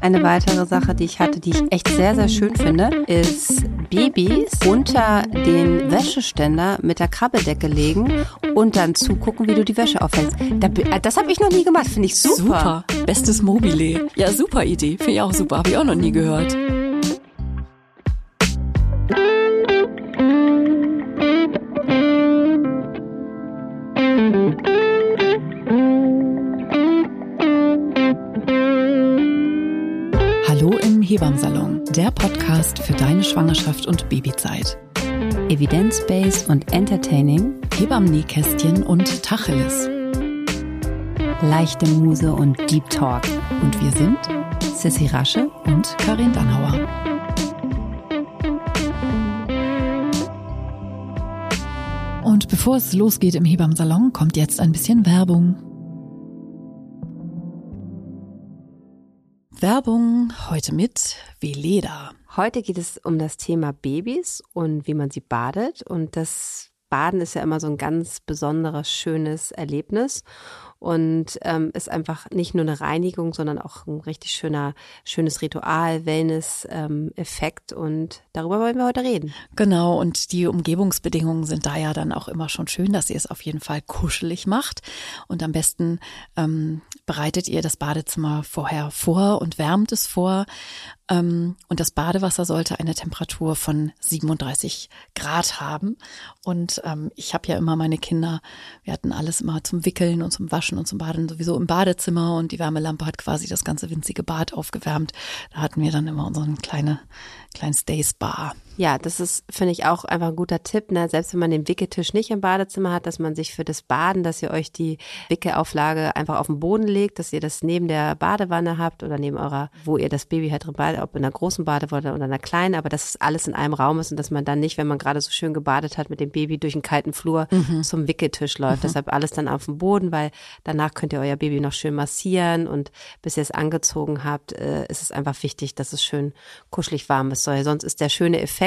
Eine weitere Sache, die ich hatte, die ich echt sehr, sehr schön finde, ist Babys unter den Wäscheständer mit der Krabbeldecke legen und dann zugucken, wie du die Wäsche aufhängst. Das habe ich noch nie gemacht, finde ich super. Super, bestes Mobile. Ja, super Idee, finde ich auch super, habe ich auch noch nie gehört. Für deine Schwangerschaft und Babyzeit. Evidence-based und entertaining, Hebammen-Nähkästchen und Tacheles. leichte Muse und Deep Talk. Und wir sind Sissy Rasche und Karin Dannauer. Und bevor es losgeht im Hebammsalon, kommt jetzt ein bisschen Werbung. Werbung heute mit Veleda. Heute geht es um das Thema Babys und wie man sie badet. Und das Baden ist ja immer so ein ganz besonderes, schönes Erlebnis und ähm, ist einfach nicht nur eine Reinigung, sondern auch ein richtig schöner, schönes Ritual, Wellness-Effekt. und darüber wollen wir heute reden. Genau, und die Umgebungsbedingungen sind da ja dann auch immer schon schön, dass ihr es auf jeden Fall kuschelig macht. Und am besten ähm, bereitet ihr das Badezimmer vorher vor und wärmt es vor. Ähm, und das Badewasser sollte eine Temperatur von 37 Grad haben. Und ähm, ich habe ja immer meine Kinder, wir hatten alles immer zum Wickeln und zum Waschen und zum Baden sowieso im Badezimmer und die Wärmelampe hat quasi das ganze winzige Bad aufgewärmt. Da hatten wir dann immer unseren kleine, kleinen Stay Spa. Ja, das ist, finde ich, auch einfach ein guter Tipp. Ne? Selbst wenn man den Wickeltisch nicht im Badezimmer hat, dass man sich für das Baden, dass ihr euch die Wickelauflage einfach auf den Boden legt, dass ihr das neben der Badewanne habt oder neben eurer, wo ihr das Baby halt drin badet, ob in einer großen Badewanne oder einer kleinen, aber dass es alles in einem Raum ist und dass man dann nicht, wenn man gerade so schön gebadet hat, mit dem Baby durch einen kalten Flur zum Wickeltisch läuft. Deshalb alles dann auf dem Boden, weil danach könnt ihr euer Baby noch schön massieren und bis ihr es angezogen habt, äh, ist es einfach wichtig, dass es schön kuschelig warm ist. Sonst ist der schöne Effekt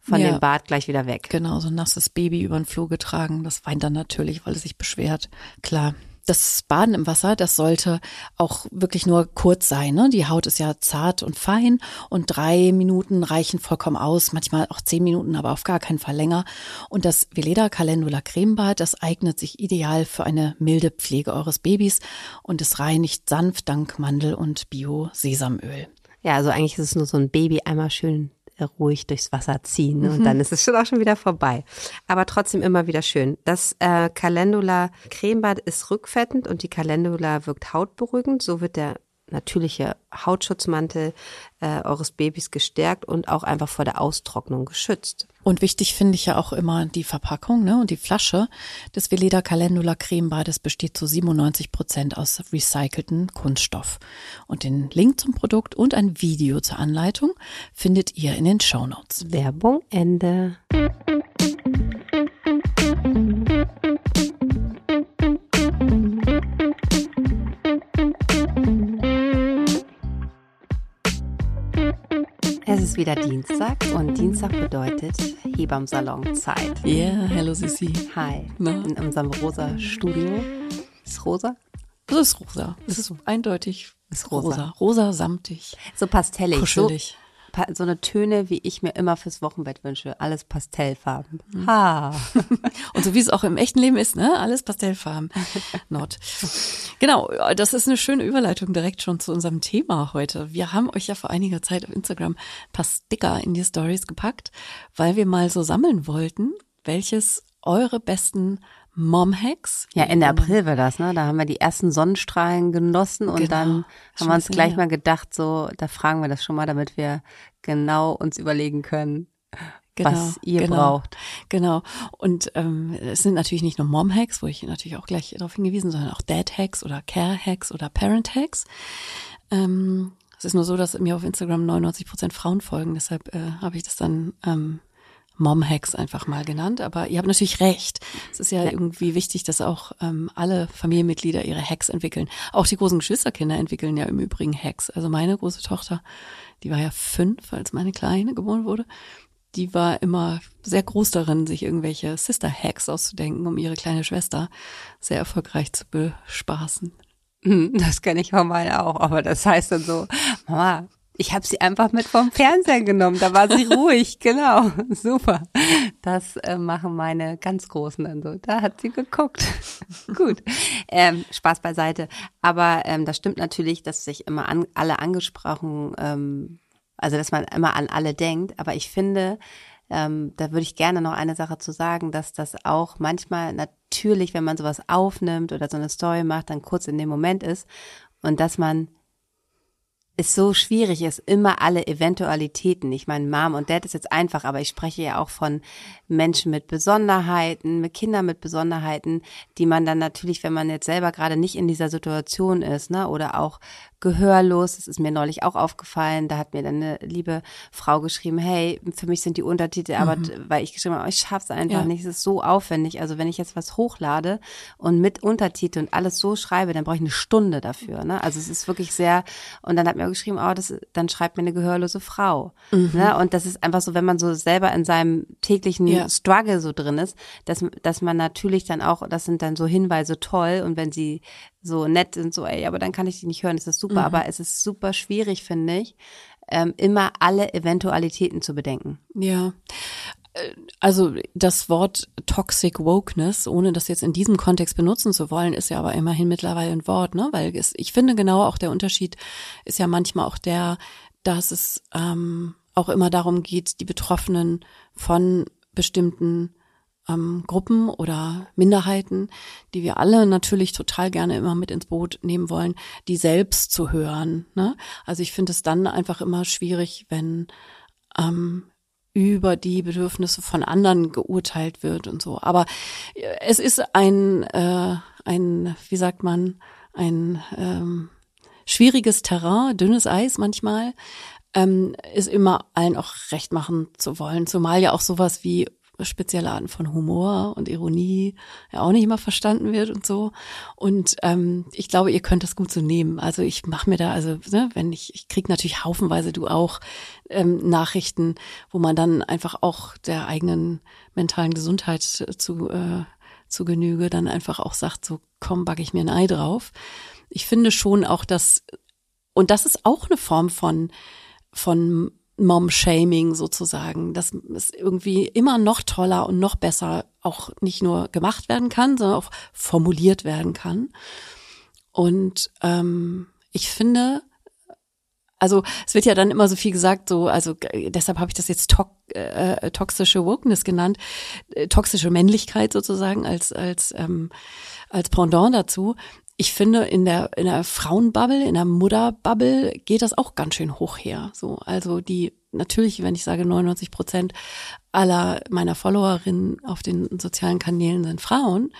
von Ja. dem Bad gleich wieder weg. Genau, so ein nasses Baby über den Flur getragen. Das weint dann natürlich, weil es sich beschwert. Klar. Das Baden im Wasser, das sollte auch wirklich nur kurz sein. Ne? Die Haut ist ja zart und fein und drei Minuten reichen vollkommen aus, manchmal auch zehn Minuten, aber auf gar keinen Fall länger. Und das Veleda Calendula Cremebad, das eignet sich ideal für eine milde Pflege eures Babys und es reinigt sanft dank Mandel- und Bio-Sesamöl. Ja, also eigentlich ist es nur so ein Baby einmal schön ruhig durchs Wasser ziehen ne? und dann ist es schon auch schon wieder vorbei. Aber trotzdem immer wieder schön. Das äh, Calendula Cremebad ist rückfettend und die Calendula wirkt hautberuhigend. So wird der natürliche Hautschutzmantel äh, eures Babys gestärkt und auch einfach vor der Austrocknung geschützt. Und wichtig finde ich ja auch immer die Verpackung ne, und die Flasche des Veleda Calendula Cremebades besteht zu 97 Prozent aus recycelten Kunststoff. Und den Link zum Produkt und ein Video zur Anleitung findet ihr in den Shownotes. Werbung Ende. Ist wieder Dienstag und Dienstag bedeutet Hebammsalon-Zeit. Yeah, hello Sissi. Hi, Na? in unserem rosa Studio. Ist rosa? Das ist rosa. Das ist eindeutig Ist rosa. rosa. Rosa samtig. So pastellig. So, Kuschelig. pa- so eine Töne, wie ich mir immer fürs Wochenbett wünsche. Alles Pastellfarben. Mhm. Ha. Und so wie es auch im echten Leben ist, ne? Alles Pastellfarben. Not. Genau, das ist eine schöne Überleitung direkt schon zu unserem Thema heute. Wir haben euch ja vor einiger Zeit auf Instagram ein paar Sticker in die Stories gepackt, weil wir mal so sammeln wollten, welches eure besten Mom-Hacks. Ja, Ende April war das, ne? Da haben wir die ersten Sonnenstrahlen genossen und Genau. dann haben wir uns gleich mal gedacht, so, da fragen wir das schon mal, damit wir genau uns überlegen können, was ihr genau, braucht. Genau. Und ähm, es sind natürlich nicht nur Mom-Hacks, wo ich natürlich auch gleich darauf hingewiesen, sondern auch Dad-Hacks oder Care-Hacks oder Parent-Hacks. Ähm, es ist nur so, dass mir auf Instagram 99 Prozent Frauen folgen, deshalb äh, habe ich das dann ähm, Mom-Hacks einfach mal genannt. Aber ihr habt natürlich recht. Es ist ja irgendwie wichtig, dass auch ähm, alle Familienmitglieder ihre Hacks entwickeln. Auch die großen Geschwisterkinder entwickeln ja im Übrigen Hacks. Also meine große Tochter, die war ja fünf, als meine Kleine geboren wurde die war immer sehr groß darin, sich irgendwelche Sister-Hacks auszudenken, um ihre kleine Schwester sehr erfolgreich zu bespaßen. Hm, das kenne ich von meiner auch, aber das heißt dann so, Mama, ich habe sie einfach mit vom Fernseher genommen, da war sie ruhig, genau, super. Das äh, machen meine ganz Großen dann so, da hat sie geguckt. Gut, ähm, Spaß beiseite. Aber ähm, das stimmt natürlich, dass sich immer an, alle angesprochen, ähm, also dass man immer an alle denkt, aber ich finde, ähm, da würde ich gerne noch eine Sache zu sagen, dass das auch manchmal natürlich, wenn man sowas aufnimmt oder so eine Story macht, dann kurz in dem Moment ist und dass man es so schwierig ist, immer alle Eventualitäten. Ich meine, Mom und Dad ist jetzt einfach, aber ich spreche ja auch von Menschen mit Besonderheiten, mit Kindern mit Besonderheiten, die man dann natürlich, wenn man jetzt selber gerade nicht in dieser Situation ist, ne, oder auch gehörlos. Das ist mir neulich auch aufgefallen. Da hat mir dann eine liebe Frau geschrieben, hey, für mich sind die Untertitel, mhm. aber weil ich geschrieben habe, ich schaff's einfach ja. nicht. Es ist so aufwendig. Also wenn ich jetzt was hochlade und mit Untertitel und alles so schreibe, dann brauche ich eine Stunde dafür. Ne? Also es ist wirklich sehr. Und dann hat mir auch geschrieben, oh, das, dann schreibt mir eine gehörlose Frau. Mhm. Ne? Und das ist einfach so, wenn man so selber in seinem täglichen ja. Struggle so drin ist, dass, dass man natürlich dann auch, das sind dann so Hinweise toll. Und wenn sie so nett sind, so, ey, aber dann kann ich die nicht hören, das ist super. Mhm. Aber es ist super schwierig, finde ich, ähm, immer alle Eventualitäten zu bedenken. Ja. Äh, also das Wort Toxic Wokeness, ohne das jetzt in diesem Kontext benutzen zu wollen, ist ja aber immerhin mittlerweile ein Wort, ne? Weil es, ich finde genau auch der Unterschied ist ja manchmal auch der, dass es ähm, auch immer darum geht, die Betroffenen von bestimmten ähm, Gruppen oder Minderheiten, die wir alle natürlich total gerne immer mit ins Boot nehmen wollen, die selbst zu hören. Ne? Also ich finde es dann einfach immer schwierig, wenn ähm, über die Bedürfnisse von anderen geurteilt wird und so. Aber äh, es ist ein, äh, ein, wie sagt man, ein ähm, schwieriges Terrain, dünnes Eis manchmal, ähm, ist immer allen auch recht machen zu wollen. Zumal ja auch sowas wie spezielle Arten von Humor und Ironie ja auch nicht immer verstanden wird und so. Und ähm, ich glaube, ihr könnt das gut so nehmen. Also ich mache mir da, also ne, wenn ich, ich krieg natürlich haufenweise, du auch, ähm, Nachrichten, wo man dann einfach auch der eigenen mentalen Gesundheit zu, äh, zu Genüge dann einfach auch sagt, so komm, backe ich mir ein Ei drauf. Ich finde schon auch, dass, und das ist auch eine Form von, von Mom-Shaming sozusagen, dass es irgendwie immer noch toller und noch besser auch nicht nur gemacht werden kann, sondern auch formuliert werden kann. Und ähm, ich finde, also es wird ja dann immer so viel gesagt, so also deshalb habe ich das jetzt to äh, toxische Wokeness genannt, äh, toxische Männlichkeit sozusagen als als ähm, als Pendant dazu ich finde, in der, in der Frauenbubble, in der Mutterbubble geht das auch ganz schön hoch her. So, also die, natürlich, wenn ich sage 99 Prozent aller meiner Followerinnen auf den sozialen Kanälen sind Frauen,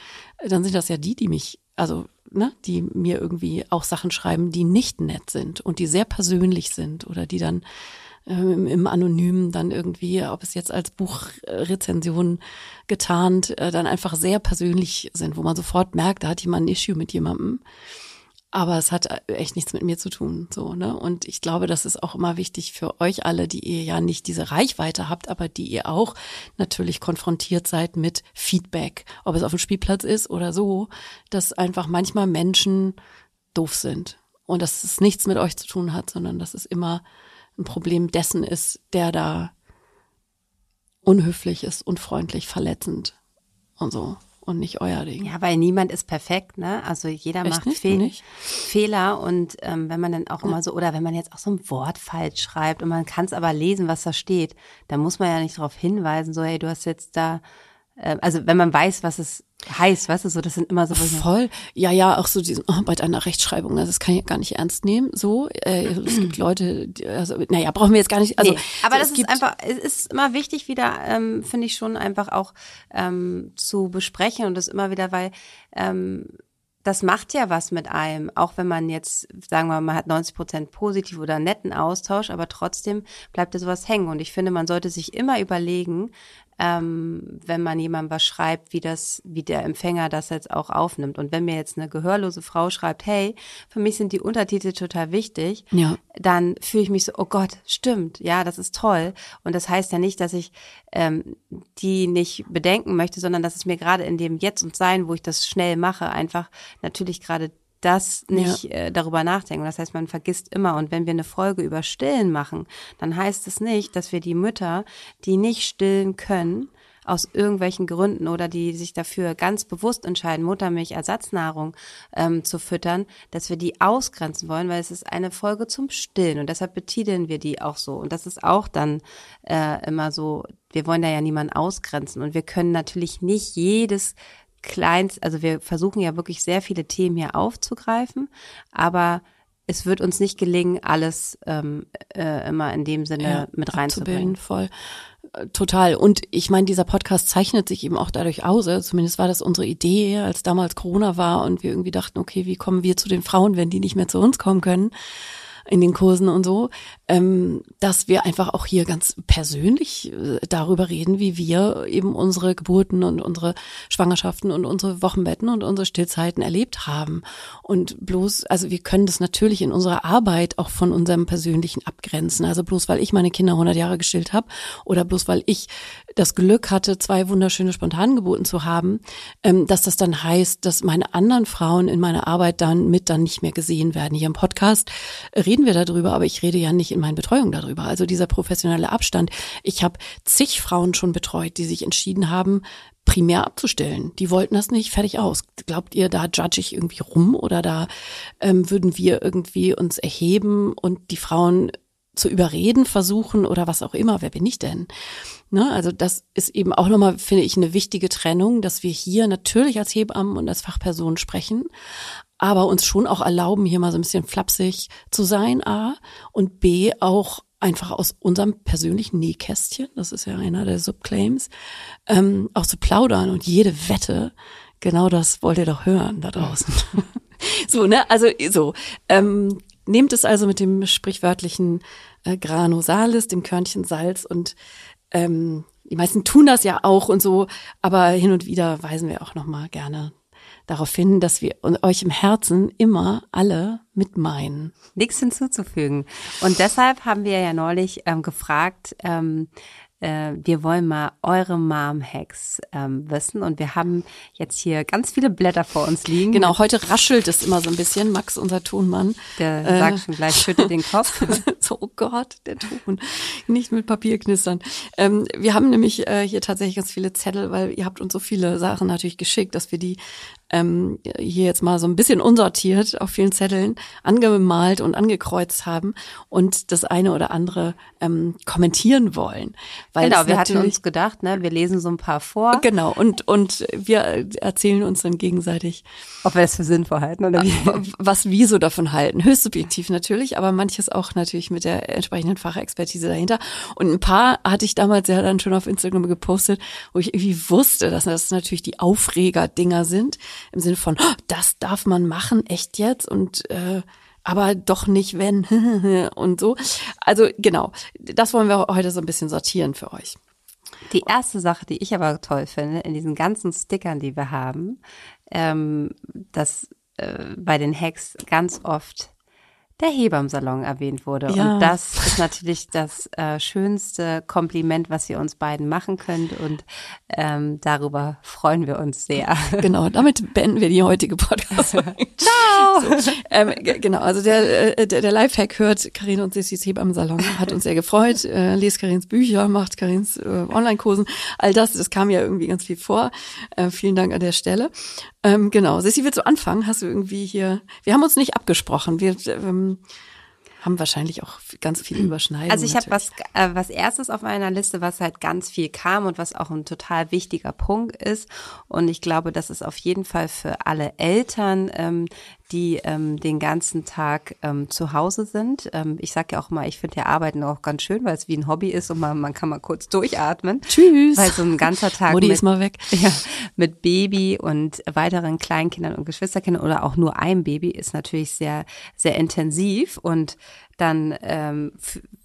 dann sind das ja die, die mich, also, ne, die mir irgendwie auch Sachen schreiben, die nicht nett sind und die sehr persönlich sind oder die dann ähm, im Anonymen dann irgendwie, ob es jetzt als Buchrezension getarnt, äh, dann einfach sehr persönlich sind, wo man sofort merkt, da hat jemand ein Issue mit jemandem. Aber es hat echt nichts mit mir zu tun, so, ne? Und ich glaube, das ist auch immer wichtig für euch alle, die ihr ja nicht diese Reichweite habt, aber die ihr auch natürlich konfrontiert seid mit Feedback, ob es auf dem Spielplatz ist oder so, dass einfach manchmal Menschen doof sind. Und dass es nichts mit euch zu tun hat, sondern dass es immer ein Problem dessen ist, der da unhöflich ist, unfreundlich, verletzend und so und nicht euer Ding. Ja, weil niemand ist perfekt, ne? Also jeder Echt macht Fe Fehler und ähm, wenn man dann auch ja. immer so, oder wenn man jetzt auch so ein Wort falsch schreibt und man kann es aber lesen, was da steht, dann muss man ja nicht darauf hinweisen, so, hey, du hast jetzt da also wenn man weiß, was es heißt, weißt du, so, das sind immer so. Voll. Ja, ja, auch so diesen, oh, bei deiner Rechtschreibung, also das kann ich gar nicht ernst nehmen, so. Äh, es gibt Leute, die, also, naja, brauchen wir jetzt gar nicht, also. Nee, aber so, das ist einfach, es ist immer wichtig wieder, ähm, finde ich schon einfach auch, ähm, zu besprechen und das immer wieder, weil, ähm, das macht ja was mit einem, auch wenn man jetzt, sagen wir mal, man hat 90 Prozent positiv oder netten Austausch, aber trotzdem bleibt da sowas hängen. Und ich finde, man sollte sich immer überlegen, ähm, wenn man jemandem was schreibt, wie das, wie der Empfänger das jetzt auch aufnimmt. Und wenn mir jetzt eine gehörlose Frau schreibt, hey, für mich sind die Untertitel total wichtig, ja. dann fühle ich mich so, oh Gott, stimmt, ja, das ist toll. Und das heißt ja nicht, dass ich ähm, die nicht bedenken möchte, sondern dass es mir gerade in dem Jetzt und Sein, wo ich das schnell mache, einfach natürlich gerade das nicht ja. äh, darüber nachdenken. Das heißt, man vergisst immer. Und wenn wir eine Folge über Stillen machen, dann heißt es nicht, dass wir die Mütter, die nicht stillen können, aus irgendwelchen Gründen oder die sich dafür ganz bewusst entscheiden, Muttermilch-Ersatznahrung ähm, zu füttern, dass wir die ausgrenzen wollen, weil es ist eine Folge zum Stillen und deshalb betiteln wir die auch so. Und das ist auch dann äh, immer so, wir wollen da ja niemanden ausgrenzen und wir können natürlich nicht jedes kleinst, also wir versuchen ja wirklich sehr viele Themen hier aufzugreifen, aber es wird uns nicht gelingen, alles ähm, äh, immer in dem Sinne ja, mit reinzubringen. Voll. Äh, total. Und ich meine, dieser Podcast zeichnet sich eben auch dadurch aus. Also zumindest war das unsere Idee, als damals Corona war und wir irgendwie dachten, okay, wie kommen wir zu den Frauen, wenn die nicht mehr zu uns kommen können? In den Kursen und so, ähm, dass wir einfach auch hier ganz persönlich äh, darüber reden, wie wir eben unsere Geburten und unsere Schwangerschaften und unsere Wochenbetten und unsere Stillzeiten erlebt haben. Und bloß, also wir können das natürlich in unserer Arbeit auch von unserem persönlichen abgrenzen. Also bloß weil ich meine Kinder 100 Jahre gestillt habe oder bloß weil ich das Glück hatte, zwei wunderschöne Spontangeburten zu haben, ähm, dass das dann heißt, dass meine anderen Frauen in meiner Arbeit dann mit dann nicht mehr gesehen werden. Hier im Podcast reden wir darüber, aber ich rede ja nicht in meinen Betreuungen darüber. Also dieser professionelle Abstand. Ich habe zig Frauen schon betreut, die sich entschieden haben, primär abzustellen. Die wollten das nicht, fertig aus. Glaubt ihr, da judge ich irgendwie rum oder da ähm, würden wir irgendwie uns erheben und die Frauen zu überreden versuchen oder was auch immer, wer bin ich denn? Ne, also das ist eben auch nochmal, finde ich, eine wichtige Trennung, dass wir hier natürlich als Hebammen und als Fachpersonen sprechen, aber uns schon auch erlauben, hier mal so ein bisschen flapsig zu sein, A, und B, auch einfach aus unserem persönlichen Nähkästchen, das ist ja einer der Subclaims, ähm, auch zu plaudern und jede Wette, genau das wollt ihr doch hören da draußen. so, ne, also so, ähm, nehmt es also mit dem sprichwörtlichen äh, Grano Salis, dem Körnchen Salz und ähm, die meisten tun das ja auch und so, aber hin und wieder weisen wir auch noch mal gerne darauf hin, dass wir euch im Herzen immer alle mit meinen. Nichts hinzuzufügen. Und deshalb haben wir ja neulich ähm, gefragt, ähm, äh, wir wollen mal eure Mom-Hacks ähm, wissen. Und wir haben jetzt hier ganz viele Blätter vor uns liegen. Genau, heute raschelt es immer so ein bisschen. Max, unser Tonmann. Der äh, sagt schon gleich, schüttet den Kopf. so, oh Gott, der Ton. Nicht mit Papier knistern. Ähm, wir haben nämlich äh, hier tatsächlich ganz viele Zettel, weil ihr habt uns so viele Sachen natürlich geschickt, dass wir die ähm, hier jetzt mal so ein bisschen unsortiert auf vielen Zetteln angemalt und angekreuzt haben und das eine oder andere ähm, kommentieren wollen. Weil genau, wir hatten uns gedacht, ne, wir lesen so ein paar vor. Genau, und, und wir erzählen uns dann gegenseitig. Ob wir es für sinnvoll halten oder wie? Was wir so davon halten. Höchst subjektiv natürlich, aber manches auch natürlich mit der entsprechenden Fachexpertise dahinter. Und ein paar hatte ich damals ja dann schon auf Instagram gepostet, wo ich irgendwie wusste, dass das natürlich die Aufreger-Dinger sind im Sinne von, oh, das darf man machen, echt jetzt und äh, aber doch nicht wenn und so. Also genau, das wollen wir heute so ein bisschen sortieren für euch. Die erste Sache, die ich aber toll finde, in diesen ganzen Stickern, die wir haben, ähm, dass äh, bei den Hacks ganz oft der Hebammsalon erwähnt wurde. Ja. Und das ist natürlich das äh, schönste Kompliment, was ihr uns beiden machen könnt. Und ähm, darüber freuen wir uns sehr. Genau, damit beenden wir die heutige podcast Ciao! So, ähm, genau, also der, äh, der, der Lifehack hört Karin und Sissis Hebammsalon. Hat uns sehr gefreut. Äh, lest Karins Bücher, macht Karins äh, Online-Kursen. All das, das kam ja irgendwie ganz viel vor. Äh, vielen Dank an der Stelle. Ähm, genau. Sissi, willst du anfangen? Hast du irgendwie hier, wir haben uns nicht abgesprochen. Wir ähm, haben wahrscheinlich auch ganz viel Überschneidungen. Also ich habe was, äh, was erstes auf meiner Liste, was halt ganz viel kam und was auch ein total wichtiger Punkt ist. Und ich glaube, das ist auf jeden Fall für alle Eltern, ähm, die ähm, den ganzen Tag ähm, zu Hause sind. Ähm, ich sage ja auch mal, ich finde ja Arbeiten auch ganz schön, weil es wie ein Hobby ist und man, man kann mal kurz durchatmen. Tschüss. Weil so ein ganzer Tag Mutti mit, ist mal weg. Ja, mit Baby und weiteren Kleinkindern und Geschwisterkindern oder auch nur einem Baby ist natürlich sehr, sehr intensiv und dann ähm,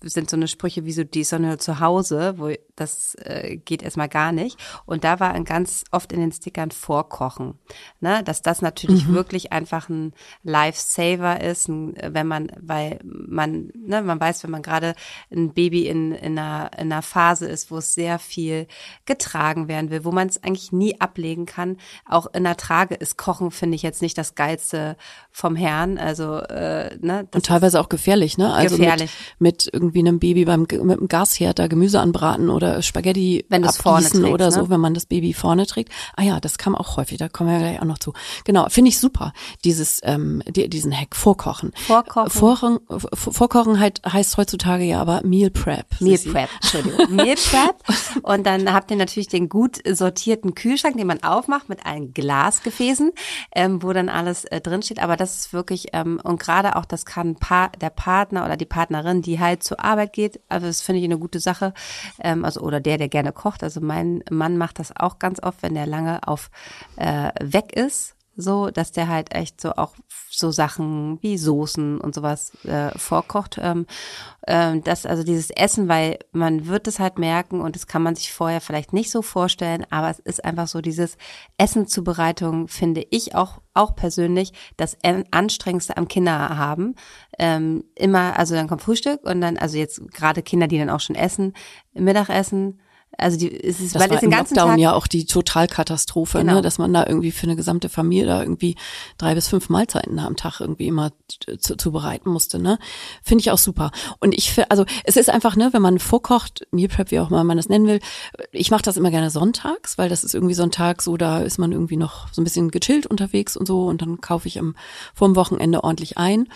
sind so eine Sprüche wie so die Sonne zu Hause, wo das äh, geht erstmal gar nicht. Und da war ein ganz oft in den Stickern Vorkochen. Ne? Dass das natürlich mhm. wirklich einfach ein Lifesaver ist, wenn man, weil man, ne, man weiß, wenn man gerade ein Baby in, in, einer, in einer Phase ist, wo es sehr viel getragen werden will, wo man es eigentlich nie ablegen kann. Auch in der Trage ist Kochen, finde ich jetzt nicht das Geilste vom Herrn. Also, äh, ne, Und teilweise auch gefährlich, ne? Also gefährlich. Mit, mit irgendwie einem Baby beim mit einem Gasherd da Gemüse anbraten oder Spaghetti wenn abgießen oder ne? so, wenn man das Baby vorne trägt. Ah ja, das kam auch häufig, da kommen wir gleich auch noch zu. Genau, finde ich super, dieses ähm, die, diesen Hack vorkochen. Vorkochen. Vorkochen, vorkochen halt, heißt heutzutage ja aber Meal Prep. Meal Prep, Entschuldigung. Meal Prep. Und dann habt ihr natürlich den gut sortierten Kühlschrank, den man aufmacht mit allen Glasgefäßen, ähm, wo dann alles äh, drinsteht. Aber das ist wirklich, ähm, und gerade auch, das kann pa der Partner oder die Partnerin, die halt zur Arbeit geht, also das finde ich eine gute Sache. Ähm, also, oder der, der gerne kocht. Also mein Mann macht das auch ganz oft, wenn der lange auf äh, weg ist so, dass der halt echt so auch so Sachen wie Soßen und sowas äh, vorkocht. Ähm, ähm, das also dieses Essen, weil man wird es halt merken und das kann man sich vorher vielleicht nicht so vorstellen, aber es ist einfach so dieses Essenzubereitung finde ich auch auch persönlich das anstrengendste am Kinder haben. Ähm, immer, also dann kommt Frühstück und dann, also jetzt gerade Kinder, die dann auch schon essen, Mittagessen also die, es ist, das weil war es den ganzen Lockdown Tag ja auch die Totalkatastrophe, ne? genau. ne, dass man da irgendwie für eine gesamte Familie da irgendwie drei bis fünf Mahlzeiten am Tag irgendwie immer zu, zu bereiten musste, ne? Finde ich auch super. Und ich also es ist einfach, ne, wenn man vorkocht, Meal Prep, wie auch immer man das nennen will, ich mache das immer gerne sonntags, weil das ist irgendwie so ein Tag, so da ist man irgendwie noch so ein bisschen gechillt unterwegs und so und dann kaufe ich am vorm Wochenende ordentlich ein.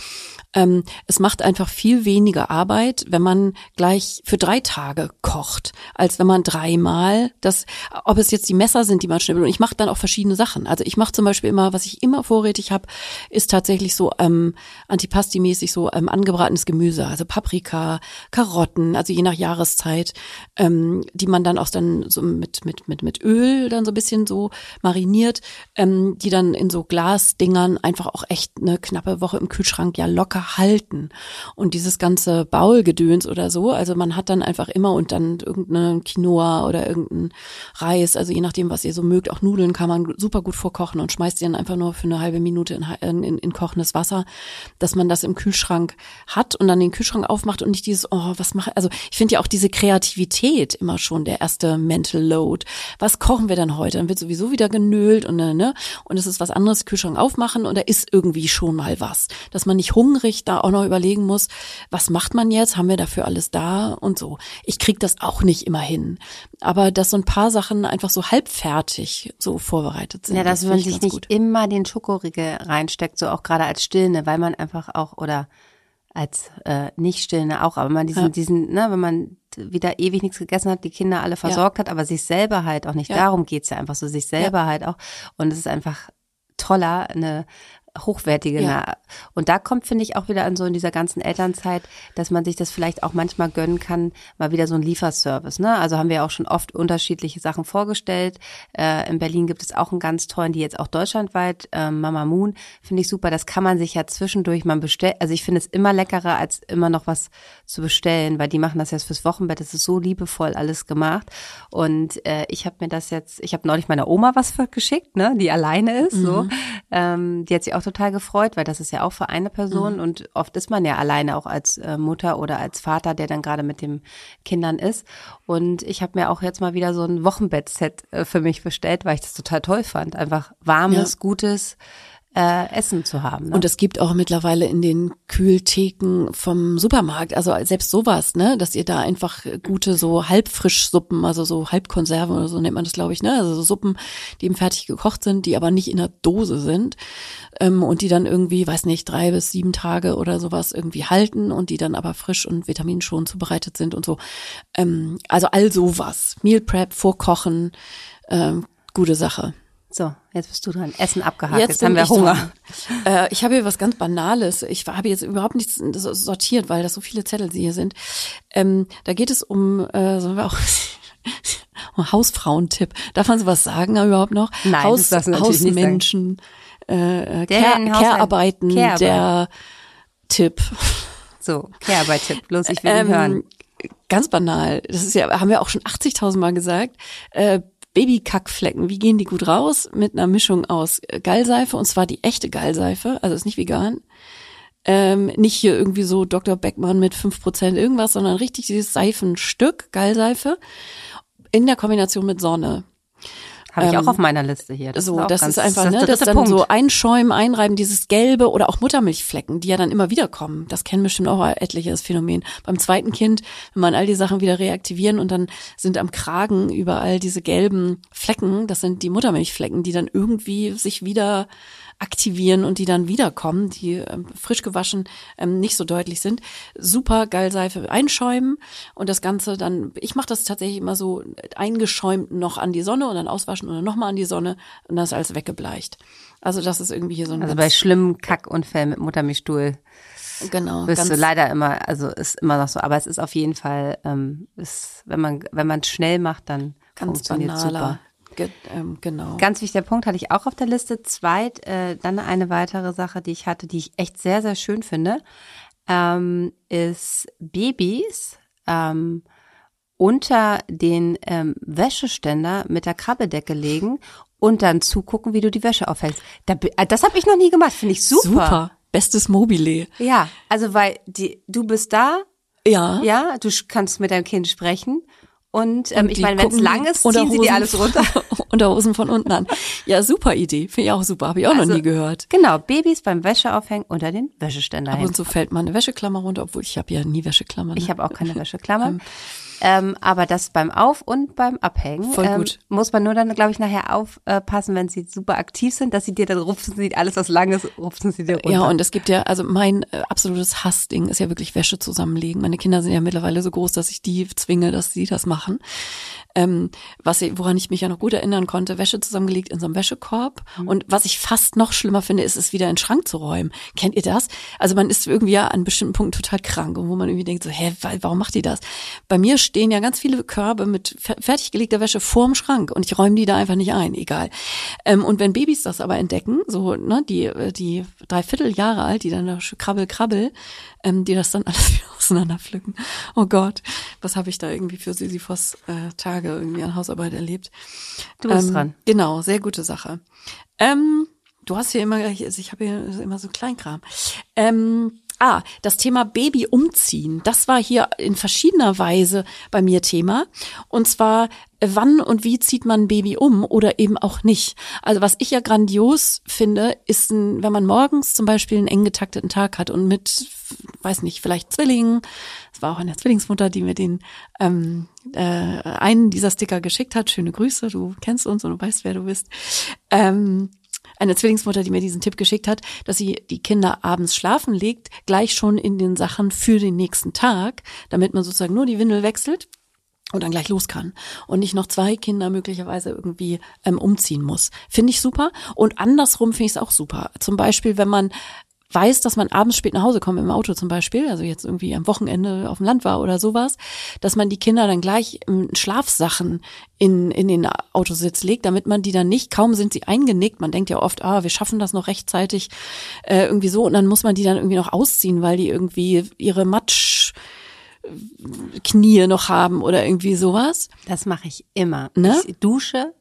Ähm, es macht einfach viel weniger Arbeit, wenn man gleich für drei Tage kocht, als wenn man dreimal das, ob es jetzt die Messer sind, die man will. Und ich mache dann auch verschiedene Sachen. Also ich mache zum Beispiel immer, was ich immer vorrätig habe, ist tatsächlich so ähm, Antipasti-mäßig so ähm, angebratenes Gemüse, also Paprika, Karotten, also je nach Jahreszeit, ähm, die man dann auch dann so mit mit mit mit Öl dann so ein bisschen so mariniert, ähm, die dann in so Glasdingern einfach auch echt eine knappe Woche im Kühlschrank ja locker halten. Und dieses ganze Baulgedöns oder so, also man hat dann einfach immer und dann irgendeine Quinoa Quinoa oder irgendein Reis, also je nachdem, was ihr so mögt, auch Nudeln kann man super gut vorkochen und schmeißt die dann einfach nur für eine halbe Minute in, in, in kochendes Wasser, dass man das im Kühlschrank hat und dann den Kühlschrank aufmacht und nicht dieses, oh, was mache, also ich finde ja auch diese Kreativität immer schon der erste Mental Load. Was kochen wir denn heute? Dann wird sowieso wieder genölt und, ne, und es ist was anderes, Kühlschrank aufmachen und da ist irgendwie schon mal was. Dass man nicht hungrig da auch noch überlegen muss, was macht man jetzt? Haben wir dafür alles da und so. Ich krieg das auch nicht immer hin aber dass so ein paar Sachen einfach so halbfertig so vorbereitet sind. Ja, dass das man sich nicht gut. immer den Schokoriegel reinsteckt, so auch gerade als Stillende, weil man einfach auch oder als äh, nicht Stillende auch, aber man diesen, ja. diesen, ne, wenn man wieder ewig nichts gegessen hat, die Kinder alle versorgt ja. hat, aber sich selber halt auch nicht. Ja. Darum geht's ja einfach so, sich selber halt auch. Und es ist einfach toller, eine hochwertige. Ja. Und da kommt, finde ich, auch wieder an so in dieser ganzen Elternzeit, dass man sich das vielleicht auch manchmal gönnen kann, mal wieder so ein Lieferservice. Ne? Also haben wir auch schon oft unterschiedliche Sachen vorgestellt. Äh, in Berlin gibt es auch einen ganz tollen, die jetzt auch deutschlandweit, äh, Mama Moon, finde ich super. Das kann man sich ja zwischendurch mal bestellen. Also ich finde es immer leckerer, als immer noch was zu bestellen, weil die machen das jetzt fürs Wochenbett. Das ist so liebevoll alles gemacht. Und äh, ich habe mir das jetzt, ich habe neulich meiner Oma was geschickt, ne, die alleine ist. Mhm. So, ähm, die hat sich auch total gefreut, weil das ist ja auch für eine Person mhm. und oft ist man ja alleine auch als äh, Mutter oder als Vater, der dann gerade mit den Kindern ist. Und ich habe mir auch jetzt mal wieder so ein Wochenbettset äh, für mich bestellt, weil ich das total toll fand. Einfach warmes, ja. gutes äh, Essen zu haben. Ne? Und es gibt auch mittlerweile in den Kühltheken vom Supermarkt, also selbst sowas, ne, dass ihr da einfach gute so Halbfrischsuppen, also so Halbkonserven oder so nennt man das, glaube ich, ne, also so Suppen, die eben fertig gekocht sind, die aber nicht in der Dose sind ähm, und die dann irgendwie, weiß nicht, drei bis sieben Tage oder sowas irgendwie halten und die dann aber frisch und vitaminschonend zubereitet sind und so. Ähm, also all sowas. Meal Prep, Vorkochen, ähm, gute Sache. So, jetzt bist du dran. Essen abgehakt. Jetzt, jetzt haben wir Hunger. Äh, ich habe hier was ganz Banales. Ich habe jetzt überhaupt nichts sortiert, weil das so viele Zettel hier sind. Ähm, da geht es um, äh, sollen wir auch Hausfrauentipp. Darf man sowas sagen überhaupt noch? Nein, Haus, das Hausmenschen, äh, Care, Care-Arbeiten, der Tipp. So, Care-Arbeit-Tipp. Bloß ich will ähm, hören ganz banal. Das ist ja, haben wir auch schon 80.000 Mal gesagt. Äh, Babykackflecken, wie gehen die gut raus? Mit einer Mischung aus Gallseife, und zwar die echte Gallseife, also ist nicht vegan. Ähm, nicht hier irgendwie so Dr. Beckmann mit 5% irgendwas, sondern richtig dieses Seifenstück, Gallseife, in der Kombination mit Sonne. Habe ich ähm, auch auf meiner Liste hier. Das so, ist das ist einfach, das ne, das dann Punkt. so einschäumen, einreiben, dieses Gelbe oder auch Muttermilchflecken, die ja dann immer wieder kommen. Das kennen bestimmt auch etliches Phänomen. Beim zweiten Kind, wenn man all die Sachen wieder reaktivieren und dann sind am Kragen überall diese gelben Flecken, das sind die Muttermilchflecken, die dann irgendwie sich wieder aktivieren und die dann wiederkommen, die ähm, frisch gewaschen ähm, nicht so deutlich sind. Super Gallseife einschäumen und das Ganze dann, ich mache das tatsächlich immer so eingeschäumt noch an die Sonne und dann auswaschen und dann nochmal an die Sonne und dann ist alles weggebleicht. Also das ist irgendwie hier so ein Also bei schlimmen Kackunfällen mit Muttermilchstuhl Genau. Bist du leider immer, also ist immer noch so. Aber es ist auf jeden Fall, ähm, ist, wenn man, wenn man schnell macht, dann Ganz funktioniert banaler, super. Ge ähm, genau. Ganz wichtiger Punkt hatte ich auch auf der Liste. Zweit, äh, dann eine weitere Sache, die ich hatte, die ich echt sehr, sehr schön finde, ähm, ist Babys ähm, unter den ähm, Wäscheständer mit der Krabbedecke legen und dann zugucken, wie du die Wäsche aufhängst. Da, äh, das habe ich noch nie gemacht, finde ich super. Super, bestes Mobile. Ja, also weil die, du bist da, ja, ja, du kannst mit deinem Kind sprechen und, ähm, und ich meine, wenn es lang ist, ziehen sie die alles runter. Unterhosen von unten an. Ja, super Idee. Finde ich auch super. Habe ich auch also, noch nie gehört. Genau, Babys beim Wäscheaufhängen unter den Wäscheständer Ab und zu fällt mal eine Wäscheklammer runter, obwohl ich habe ja nie Wäscheklammer. Ne? Ich habe auch keine Wäscheklammer. Ähm, ähm, aber das beim Auf- und beim Abhängen Voll ähm, gut. muss man nur dann, glaube ich, nachher aufpassen, wenn sie super aktiv sind, dass sie dir dann rupfen sie alles, was lang ist, rupfen sie dir runter. Ja, und es gibt ja, also mein äh, absolutes Hassding ist ja wirklich Wäsche zusammenlegen. Meine Kinder sind ja mittlerweile so groß, dass ich die zwinge, dass sie das machen ähm, was woran ich mich ja noch gut erinnern konnte, Wäsche zusammengelegt in so einem Wäschekorb. Mhm. Und was ich fast noch schlimmer finde, ist es wieder in den Schrank zu räumen. Kennt ihr das? Also man ist irgendwie ja an bestimmten Punkten total krank und wo man irgendwie denkt so, hä, warum macht die das? Bei mir stehen ja ganz viele Körbe mit fertiggelegter Wäsche vorm Schrank und ich räume die da einfach nicht ein, egal. Ähm, und wenn Babys das aber entdecken, so, ne, die, die dreiviertel Jahre alt, die dann da krabbel, krabbel, ähm, die das dann alles wieder auseinanderpflücken. Oh Gott, was habe ich da irgendwie für Sisyphos äh, Tage irgendwie an Hausarbeit erlebt. Du bist ähm, dran. Genau, sehr gute Sache. Ähm, du hast hier immer, also ich habe hier immer so Kleinkram. Ähm, Ah, das Thema Baby umziehen, das war hier in verschiedener Weise bei mir Thema. Und zwar, wann und wie zieht man ein Baby um oder eben auch nicht. Also was ich ja grandios finde, ist, ein, wenn man morgens zum Beispiel einen eng getakteten Tag hat und mit, weiß nicht, vielleicht Zwillingen, es war auch eine Zwillingsmutter, die mir den ähm, äh, einen dieser Sticker geschickt hat. Schöne Grüße, du kennst uns und du weißt, wer du bist. Ähm, eine Zwillingsmutter, die mir diesen Tipp geschickt hat, dass sie die Kinder abends schlafen legt, gleich schon in den Sachen für den nächsten Tag, damit man sozusagen nur die Windel wechselt und dann gleich los kann und nicht noch zwei Kinder möglicherweise irgendwie ähm, umziehen muss. Finde ich super. Und andersrum finde ich es auch super. Zum Beispiel, wenn man weiß, dass man abends spät nach Hause kommt im Auto zum Beispiel, also jetzt irgendwie am Wochenende auf dem Land war oder sowas, dass man die Kinder dann gleich in Schlafsachen in, in den Autositz legt, damit man die dann nicht, kaum sind sie eingenickt, man denkt ja oft, ah, wir schaffen das noch rechtzeitig, äh, irgendwie so, und dann muss man die dann irgendwie noch ausziehen, weil die irgendwie ihre Matsch Knie noch haben oder irgendwie sowas. Das mache ich immer. Ne? Ich dusche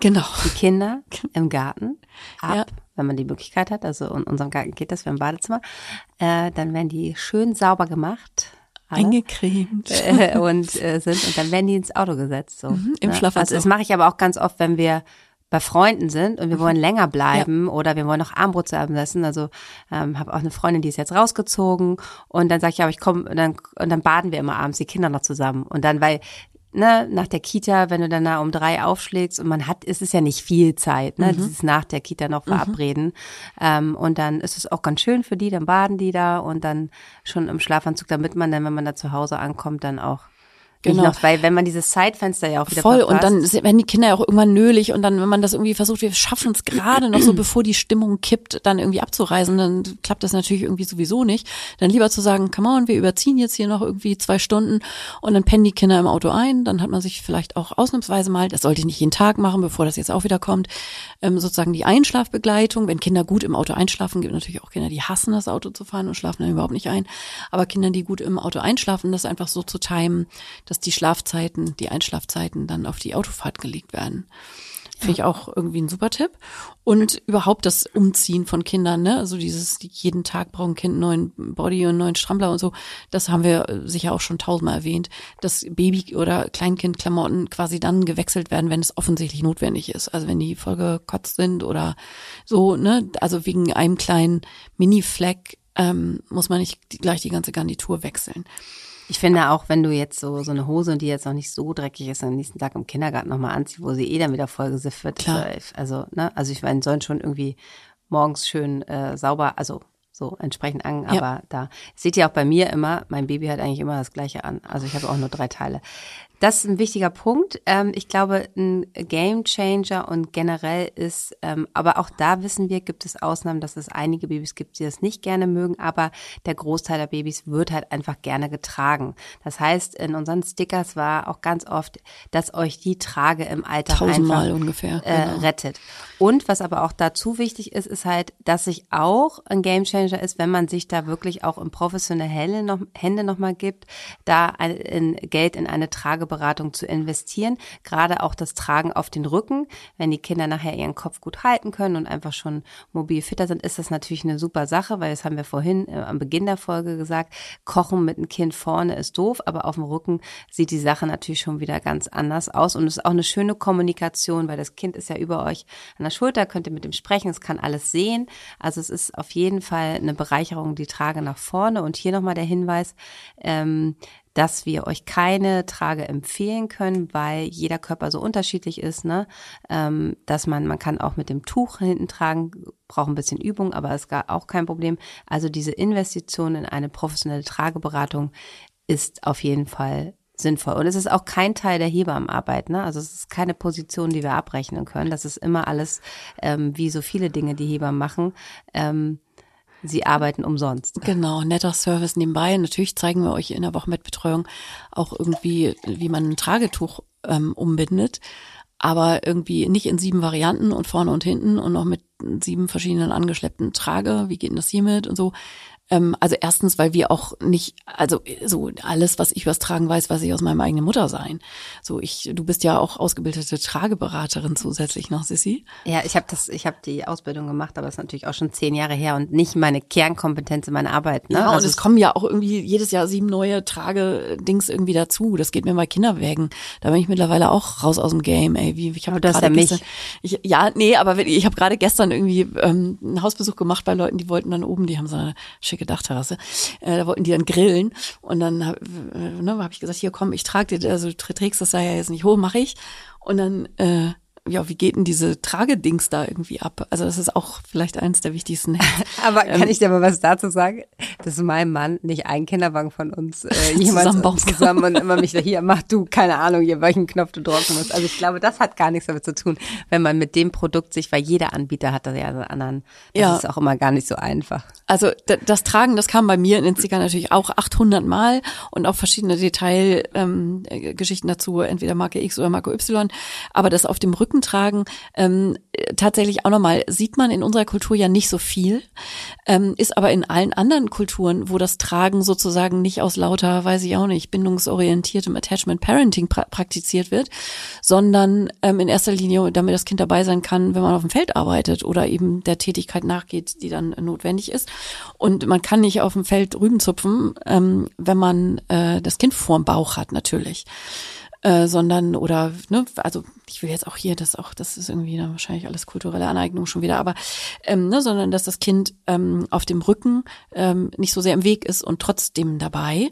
genau. die Kinder im Garten ab. Ja wenn man die Möglichkeit hat, also in unserem Garten geht das, wir haben ein Badezimmer, äh, dann werden die schön sauber gemacht. Alle, Eingecremt. Äh, und äh, sind und dann werden die ins Auto gesetzt. So, mhm, Im ne? Schlafanzug. Also das mache ich aber auch ganz oft, wenn wir bei Freunden sind und wir wollen mhm. länger bleiben ja. oder wir wollen noch Armbrot zusammen essen. Also ähm, habe auch eine Freundin, die ist jetzt rausgezogen und dann sage ich, aber ich komme und dann und dann baden wir immer abends die Kinder noch zusammen und dann weil ne, nach der Kita, wenn du dann da um drei aufschlägst und man hat, ist es ja nicht viel Zeit, ne, mhm. dieses nach der Kita noch mhm. verabreden. Mhm. Ähm, und dann ist es auch ganz schön für die, dann baden die da und dann schon im Schlafanzug, damit man dann, wenn man da zu Hause ankommt, dann auch Genau. Noch, weil wenn man dieses Zeitfenster ja auch wieder Voll verpasst. und dann werden die Kinder ja auch irgendwann nölig und dann, wenn man das irgendwie versucht, wir schaffen es gerade noch so, bevor die Stimmung kippt, dann irgendwie abzureisen, dann klappt das natürlich irgendwie sowieso nicht. Dann lieber zu sagen, come on, wir überziehen jetzt hier noch irgendwie zwei Stunden und dann pennen die Kinder im Auto ein, dann hat man sich vielleicht auch ausnahmsweise mal, das sollte ich nicht jeden Tag machen, bevor das jetzt auch wieder kommt, ähm, sozusagen die Einschlafbegleitung. Wenn Kinder gut im Auto einschlafen, gibt natürlich auch Kinder, die hassen das Auto zu fahren und schlafen dann überhaupt nicht ein. Aber Kinder, die gut im Auto einschlafen, das einfach so zu timen, dass die Schlafzeiten, die Einschlafzeiten dann auf die Autofahrt gelegt werden. Finde ich auch irgendwie ein super Tipp. Und überhaupt das Umziehen von Kindern, ne? Also dieses, jeden Tag brauchen Kind einen neuen Body und einen neuen Strampler und so. Das haben wir äh, sicher auch schon tausendmal erwähnt, dass Baby- oder Kleinkindklamotten quasi dann gewechselt werden, wenn es offensichtlich notwendig ist. Also wenn die voll gekotzt sind oder so, ne? Also wegen einem kleinen Mini-Fleck ähm, muss man nicht gleich die ganze Garnitur wechseln. Ich finde auch, wenn du jetzt so, so eine Hose, die jetzt noch nicht so dreckig ist, am nächsten Tag im Kindergarten nochmal anziehst, wo sie eh dann wieder vollgesifft wird. Klar. Also, ne, also ich meine, sollen schon irgendwie morgens schön äh, sauber, also so entsprechend an, aber ja. da seht ihr auch bei mir immer, mein Baby hat eigentlich immer das gleiche an. Also ich habe auch nur drei Teile. Das ist ein wichtiger Punkt. Ähm, ich glaube, ein Game Changer und generell ist, ähm, aber auch da wissen wir, gibt es Ausnahmen, dass es einige Babys gibt, die das nicht gerne mögen, aber der Großteil der Babys wird halt einfach gerne getragen. Das heißt, in unseren Stickers war auch ganz oft, dass euch die Trage im Alltag einfach ungefähr, äh, genau. rettet. Und was aber auch dazu wichtig ist, ist halt, dass sich auch ein Game Changer ist, wenn man sich da wirklich auch in professionelle Hände nochmal gibt, da ein, in Geld in eine Trage Trageberatung zu investieren. Gerade auch das Tragen auf den Rücken. Wenn die Kinder nachher ihren Kopf gut halten können und einfach schon mobil fitter sind, ist das natürlich eine super Sache, weil das haben wir vorhin äh, am Beginn der Folge gesagt. Kochen mit einem Kind vorne ist doof, aber auf dem Rücken sieht die Sache natürlich schon wieder ganz anders aus. Und es ist auch eine schöne Kommunikation, weil das Kind ist ja über euch an der Schulter, könnt ihr mit ihm sprechen, es kann alles sehen. Also es ist auf jeden Fall eine Bereicherung, die Trage nach vorne. Und hier nochmal der Hinweis, ähm, dass wir euch keine Trage empfehlen können, weil jeder Körper so unterschiedlich ist, ne? Ähm, dass man, man kann auch mit dem Tuch hinten tragen, braucht ein bisschen Übung, aber ist gar auch kein Problem. Also diese Investition in eine professionelle Trageberatung ist auf jeden Fall sinnvoll. Und es ist auch kein Teil der Hebammenarbeit, ne? Also es ist keine Position, die wir abrechnen können. Das ist immer alles, ähm, wie so viele Dinge, die Hebammen machen. Ähm, Sie arbeiten umsonst. Genau, netter Service nebenbei. Natürlich zeigen wir euch in der Wochenbettbetreuung auch irgendwie, wie man ein Tragetuch ähm, umbindet, aber irgendwie nicht in sieben Varianten und vorne und hinten und noch mit sieben verschiedenen angeschleppten Trage. Wie geht denn das hiermit und so? Ähm, also erstens, weil wir auch nicht, also so alles, was ich übers Tragen weiß, weiß ich aus meinem eigenen Mutter sein. So ich, du bist ja auch ausgebildete Trageberaterin zusätzlich noch, Sissi. Ja, ich habe das, ich habe die Ausbildung gemacht, aber es ist natürlich auch schon zehn Jahre her und nicht meine Kernkompetenz in meiner Arbeit. Ne? Ja, also und es kommen ja auch irgendwie jedes Jahr sieben neue Tragedings irgendwie dazu. Das geht mir bei Kinderwägen. Da bin ich mittlerweile auch raus aus dem Game. Ey, wie ich habe gerade ja mich. Ich, ja, nee, aber ich habe gerade gestern irgendwie ähm, einen Hausbesuch gemacht bei Leuten, die wollten dann oben, die haben so eine schicke Dachterrasse. Äh, da wollten die dann grillen und dann habe äh, ne, hab ich gesagt, hier komm, ich trage dir, also trägst das ja jetzt nicht hoch, mache ich. Und dann äh, ja, wie geht denn diese Tragedings da irgendwie ab? Also das ist auch vielleicht eines der wichtigsten. Aber kann ähm, ich dir mal was dazu sagen? Dass mein Mann nicht einen Kinderwagen von uns äh, jemals zusammen und immer mich da hier mach du keine Ahnung, hier welchen Knopf du drücken musst. Also ich glaube, das hat gar nichts damit zu tun, wenn man mit dem Produkt sich, weil jeder Anbieter hat da ja einen anderen. Das ja. ist auch immer gar nicht so einfach. Also das Tragen, das kam bei mir in den Sticker natürlich auch 800 Mal und auch verschiedene Detailgeschichten ähm, dazu, entweder Marke X oder Marke Y. Aber das auf dem Rücken Rücken tragen, ähm, tatsächlich auch nochmal, sieht man in unserer Kultur ja nicht so viel, ähm, ist aber in allen anderen Kulturen, wo das Tragen sozusagen nicht aus lauter, weiß ich auch nicht, bindungsorientiertem Attachment Parenting pra praktiziert wird, sondern ähm, in erster Linie, damit das Kind dabei sein kann, wenn man auf dem Feld arbeitet oder eben der Tätigkeit nachgeht, die dann notwendig ist. Und man kann nicht auf dem Feld Rüben zupfen, ähm, wenn man äh, das Kind vorm Bauch hat, natürlich äh, sondern oder ne, also ich will jetzt auch hier das auch, das ist irgendwie ne, wahrscheinlich alles kulturelle Aneignung schon wieder, aber ähm, ne, sondern dass das Kind ähm, auf dem Rücken ähm, nicht so sehr im Weg ist und trotzdem dabei.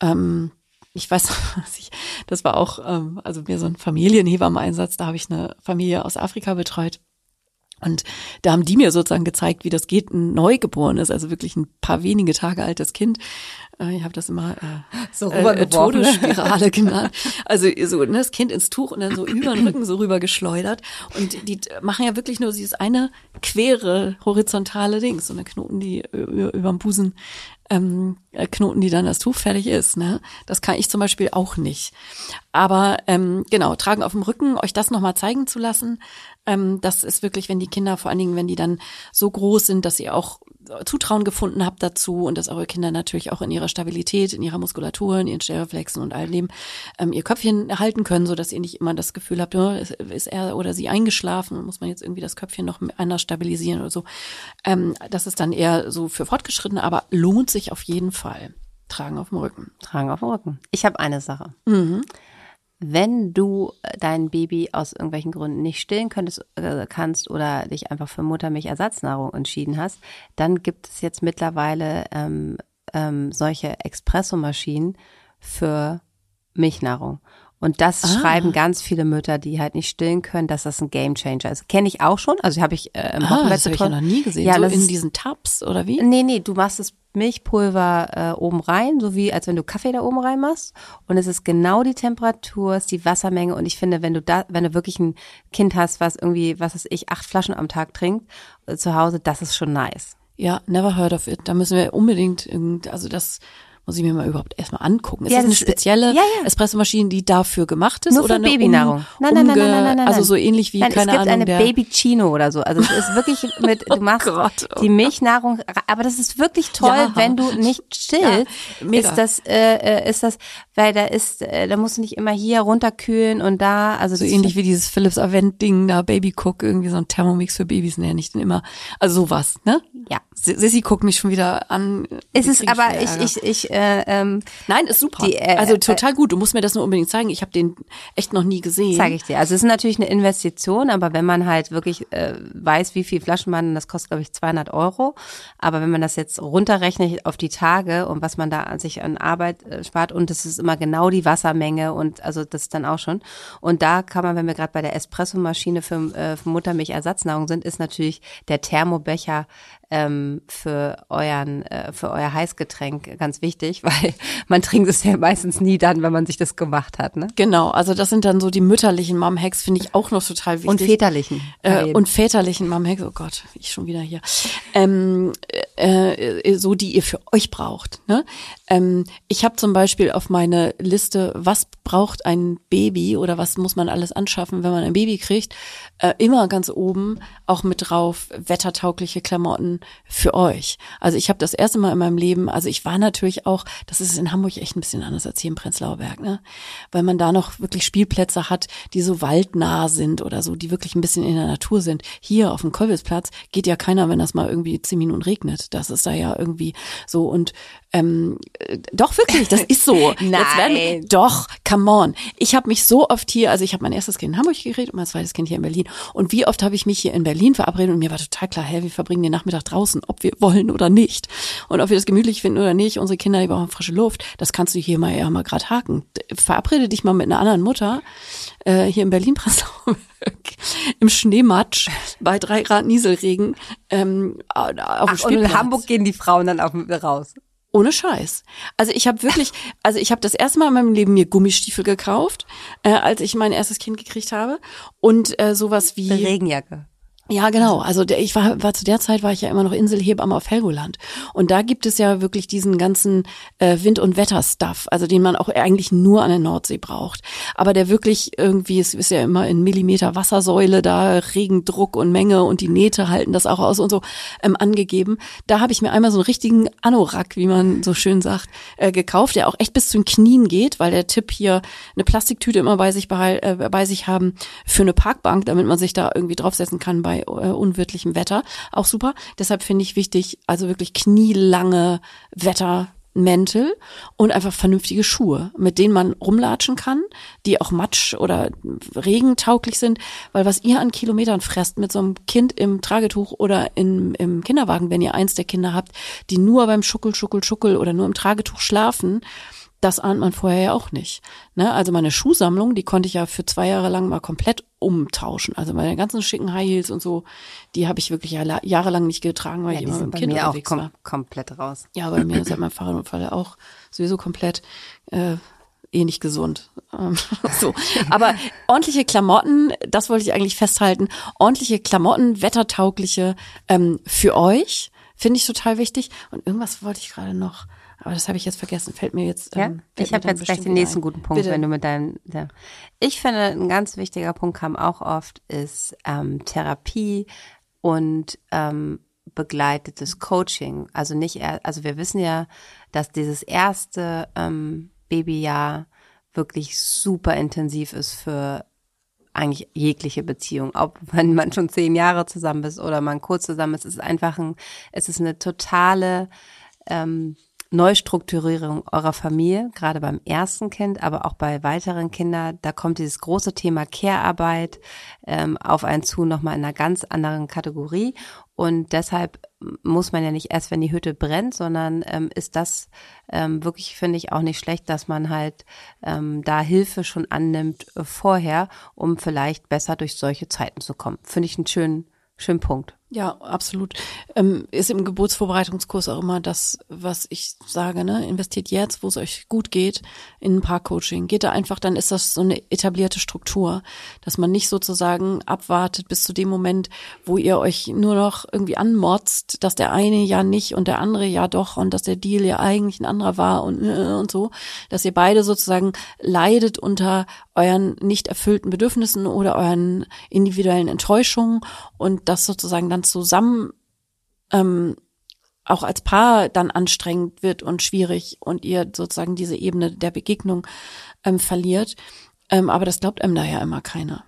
Ähm, ich weiß, ich, das war auch, ähm, also mir so ein Familienhebammen-Einsatz, da habe ich eine Familie aus Afrika betreut. Und da haben die mir sozusagen gezeigt, wie das geht, ein Neugeborenes, also wirklich ein paar wenige Tage altes Kind, Äh, ich habe das immer äh, so äh, Todesspirale genannt. Also so ne, das Kind ins Tuch und dann so über den Rücken so rüber geschleudert. Und die machen ja wirklich nur dieses eine quere horizontale Ding, so eine Knoten, die über, über dem Busen ähm, äh, Knoten, die dann das Tuch fertig ist. Ne? Das kann ich zum Beispiel auch nicht. Aber ähm, genau, tragen auf dem Rücken, euch das nochmal zeigen zu lassen, ähm, das ist wirklich, wenn die Kinder, vor allen Dingen, wenn die dann so groß sind, dass ihr auch Zutrauen gefunden habt dazu und dass eure Kinder natürlich auch in ihrer Stabilität, in ihrer Muskulatur, in ihren Stereflexen und all dem ähm, ihr Köpfchen halten können, so ihr nicht immer das Gefühl habt, oh, ist er oder sie eingeschlafen muss man jetzt irgendwie das Köpfchen noch anders stabilisieren oder so. Ähm, das ist dann eher so für Fortgeschrittene, aber lohnt sich auf jeden Fall. Tragen auf dem Rücken. Tragen auf dem Rücken. Ich habe eine Sache. Mhm wenn du äh, dein Baby aus irgendwelchen Gründen nicht stillen könntest, äh, kannst oder dich einfach für Muttermilchersatznnahrung entschieden hast, dann gibt es jetzt mittlerweile ähm, ähm, solche Espressomaschinen für Milchnahrung. Und das ah. schreiben ganz viele Mütter, die halt nicht stillen können, dass das ein Gamechanger ist. Kenne ich auch schon. Also habe ich äh, im ah, Wochenbett Das habe ich ja noch nie gesehen. Ja, so in diesen Tabs oder wie? Nee, nee, du machst es Milchpulver äh, oben rein, so wie als wenn du Kaffee da oben rein machst. Und es ist genau die Temperatur, ist die Wassermenge. Und ich finde, wenn du da, wenn du wirklich ein Kind hast, was irgendwie, was weiß ich, acht Flaschen am Tag trinkt äh, zu Hause, das ist schon nice. Ja, never heard of it. Da müssen wir unbedingt, also das muss ich mir mal überhaupt erstmal angucken. Ist ja, das, das eine spezielle ja, ja. Espressomaschine, die dafür gemacht ist? Nur oder für Babynahrung. Um, nein, nein, nein, nein, nein, nein, Also so ähnlich wie, nein, keine Ahnung. Es gibt eine Babychino oder so. Also es ist wirklich mit, du oh machst oh Gott, oh. die Milchnahrung, aber das ist wirklich toll, ja. wenn du nicht stillst. Ja, ist das, äh, äh, ist das, weil da ist, äh, da musst du nicht immer hier runterkühlen und da, also so ähnlich wie dieses Philips Avent Ding da, Baby Cook, irgendwie so ein Thermomix für Babys, ne, nicht immer, also sowas, ne? Ja. Sissy guckt mich schon wieder an. Es ist aber ich ich ich äh, ähm, Nein, ist super. Die, äh, also total gut. Du musst mir das nur unbedingt zeigen. Ich habe den echt noch nie gesehen. Zeige ich dir. Also es ist natürlich eine Investition, aber wenn man halt wirklich äh, weiß, wie viel Flaschen man, das kostet glaube ich 200 Euro. Aber wenn man das jetzt runterrechnet auf die Tage und was man da an sich an Arbeit äh, spart und das ist immer genau die Wassermenge und also das ist dann auch schon. Und da kann man, wenn wir gerade bei der Espressomaschine für, äh, für Muttermilchersatznahrung sind, ist natürlich der Thermobecher ähm, für euren, äh, für euer Heißgetränk ganz wichtig, weil man trinkt es ja meistens nie dann, wenn man sich das gemacht hat. Ne? Genau, also das sind dann so die mütterlichen Mom-Hacks, finde ich auch noch total wichtig. Und väterlichen. Äh, und väterlichen Mom-Hacks, oh Gott, ich schon wieder hier. Ähm, äh, so, die ihr für euch braucht. Ne? Ähm, ich habe zum Beispiel auf meine Liste, was braucht ein Baby oder was muss man alles anschaffen, wenn man ein Baby kriegt, äh, immer ganz oben auch mit drauf wettertaugliche Klamotten für euch. Also ich habe das erste Mal in meinem Leben, also ich war natürlich auch, das ist in Hamburg echt ein bisschen anders als hier im Prenzlauer Berg, ne? Weil man da noch wirklich Spielplätze hat, die so waldnah sind oder so, die wirklich ein bisschen in der Natur sind. Hier auf dem Kolwitzplatz geht ja keiner, wenn das mal irgendwie zehn Minuten regnet. Das ist da ja irgendwie so und ähm, äh, doch wirklich, das ist so. Nein. Wir, doch, come on. Ich habe mich so oft hier, also ich habe mein erstes Kind in Hamburg gekriegt und mein zweites Kind hier in Berlin. Und wie oft habe ich mich hier in Berlin verabredet und mir war total klar, hey, wir verbringen den Nachmittag draußen, ob wir wollen oder nicht. Und ob wir das gemütlich finden oder nicht, unsere Kinder, die brauchen frische Luft, das kannst du hier mal ja mal gerade haken. Verabrede dich mal mit einer anderen Mutter äh, hier in Berlin im Schneematsch bei drei Grad Nieselregen ähm, auf dem Ach, Und in Hamburg gehen die Frauen dann auf, raus. Ohne Scheiß. Also ich habe wirklich, also ich habe das erste Mal in meinem Leben mir Gummistiefel gekauft, äh, als ich mein erstes Kind gekriegt habe und äh, sowas wie Regenjacke. Ja, genau. Also der, ich war, war zu der Zeit war ich ja immer noch Inselhebamme auf Helgoland. Und da gibt es ja wirklich diesen ganzen äh, Wind- und Wetterstuff, also den man auch eigentlich nur an der Nordsee braucht. Aber der wirklich irgendwie, es ist ja immer in Millimeter Wassersäule da, Regendruck und Menge und die Nähte halten das auch aus und so ähm, angegeben. Da habe ich mir einmal so einen richtigen Anorak, wie man so schön sagt, äh, gekauft, der auch echt bis zu den Knien geht, weil der Tipp hier eine Plastiktüte immer bei sich, behal äh, bei sich haben für eine Parkbank, damit man sich da irgendwie draufsetzen kann bei äh, unwirtlichem Wetter. Auch super. Deshalb finde ich wichtig, also wirklich knielange Wettermäntel und einfach vernünftige Schuhe, mit denen man rumlatschen kann, die auch matsch- oder regentauglich sind, weil was ihr an Kilometern fresst mit so einem Kind im Tragetuch oder in, im Kinderwagen, wenn ihr eins der Kinder habt, die nur beim Schuckel, Schuckel, Schuckel oder nur im Tragetuch schlafen, das ahnt man vorher ja auch nicht. Ne? Also meine Schuhsammlung, die konnte ich ja für zwei Jahre lang mal komplett umtauschen. Also meine ganzen schicken High Heels und so, die habe ich wirklich ja jahrelang nicht getragen, weil ja, ich immer mit dem Kind mir unterwegs auch kom war. komplett raus. Ja, bei mir ist ja mein Fahrradunfall auch sowieso komplett äh, eh nicht gesund. Ähm, so. Aber ordentliche Klamotten, das wollte ich eigentlich festhalten, ordentliche Klamotten, wettertaugliche ähm, für euch, finde ich total wichtig. Und irgendwas wollte ich gerade noch. Aber das habe ich jetzt vergessen. Fällt mir jetzt. Ja, ähm, ich habe jetzt gleich den nächsten ein. guten Punkt, Bitte. wenn du mit deinem. Ja. Ich finde, ein ganz wichtiger Punkt kam auch oft, ist ähm, Therapie und ähm, begleitetes Coaching. Also nicht, also wir wissen ja, dass dieses erste ähm, Babyjahr wirklich super intensiv ist für eigentlich jegliche Beziehung. Ob wenn man schon zehn Jahre zusammen ist oder man kurz zusammen ist, es ist einfach ein, es ist eine totale ähm, Neustrukturierung eurer Familie, gerade beim ersten Kind, aber auch bei weiteren Kindern, da kommt dieses große Thema Care-Arbeit ähm, auf einen zu, nochmal in einer ganz anderen Kategorie. Und deshalb muss man ja nicht erst, wenn die Hütte brennt, sondern ähm, ist das ähm, wirklich, finde ich, auch nicht schlecht, dass man halt ähm, da Hilfe schon annimmt äh, vorher, um vielleicht besser durch solche Zeiten zu kommen. Finde ich einen schönen, schönen Punkt. Ja, absolut. Ähm, ist im Geburtsvorbereitungskurs auch immer das, was ich sage, ne? Investiert jetzt, wo es euch gut geht, in ein Paar-Coaching. Geht da einfach, dann ist das so eine etablierte Struktur, dass man nicht sozusagen abwartet bis zu dem Moment, wo ihr euch nur noch irgendwie anmotzt, dass der eine ja nicht und der andere ja doch und dass der Deal ja eigentlich ein anderer war und, äh, und so, dass ihr beide sozusagen leidet unter euren nicht erfüllten Bedürfnissen oder euren individuellen Enttäuschungen und das sozusagen dann zusammen ähm, auch als Paar dann anstrengend wird und schwierig und ihr sozusagen diese Ebene der Begegnung ähm, verliert. Ähm, aber das glaubt einem da ja immer keiner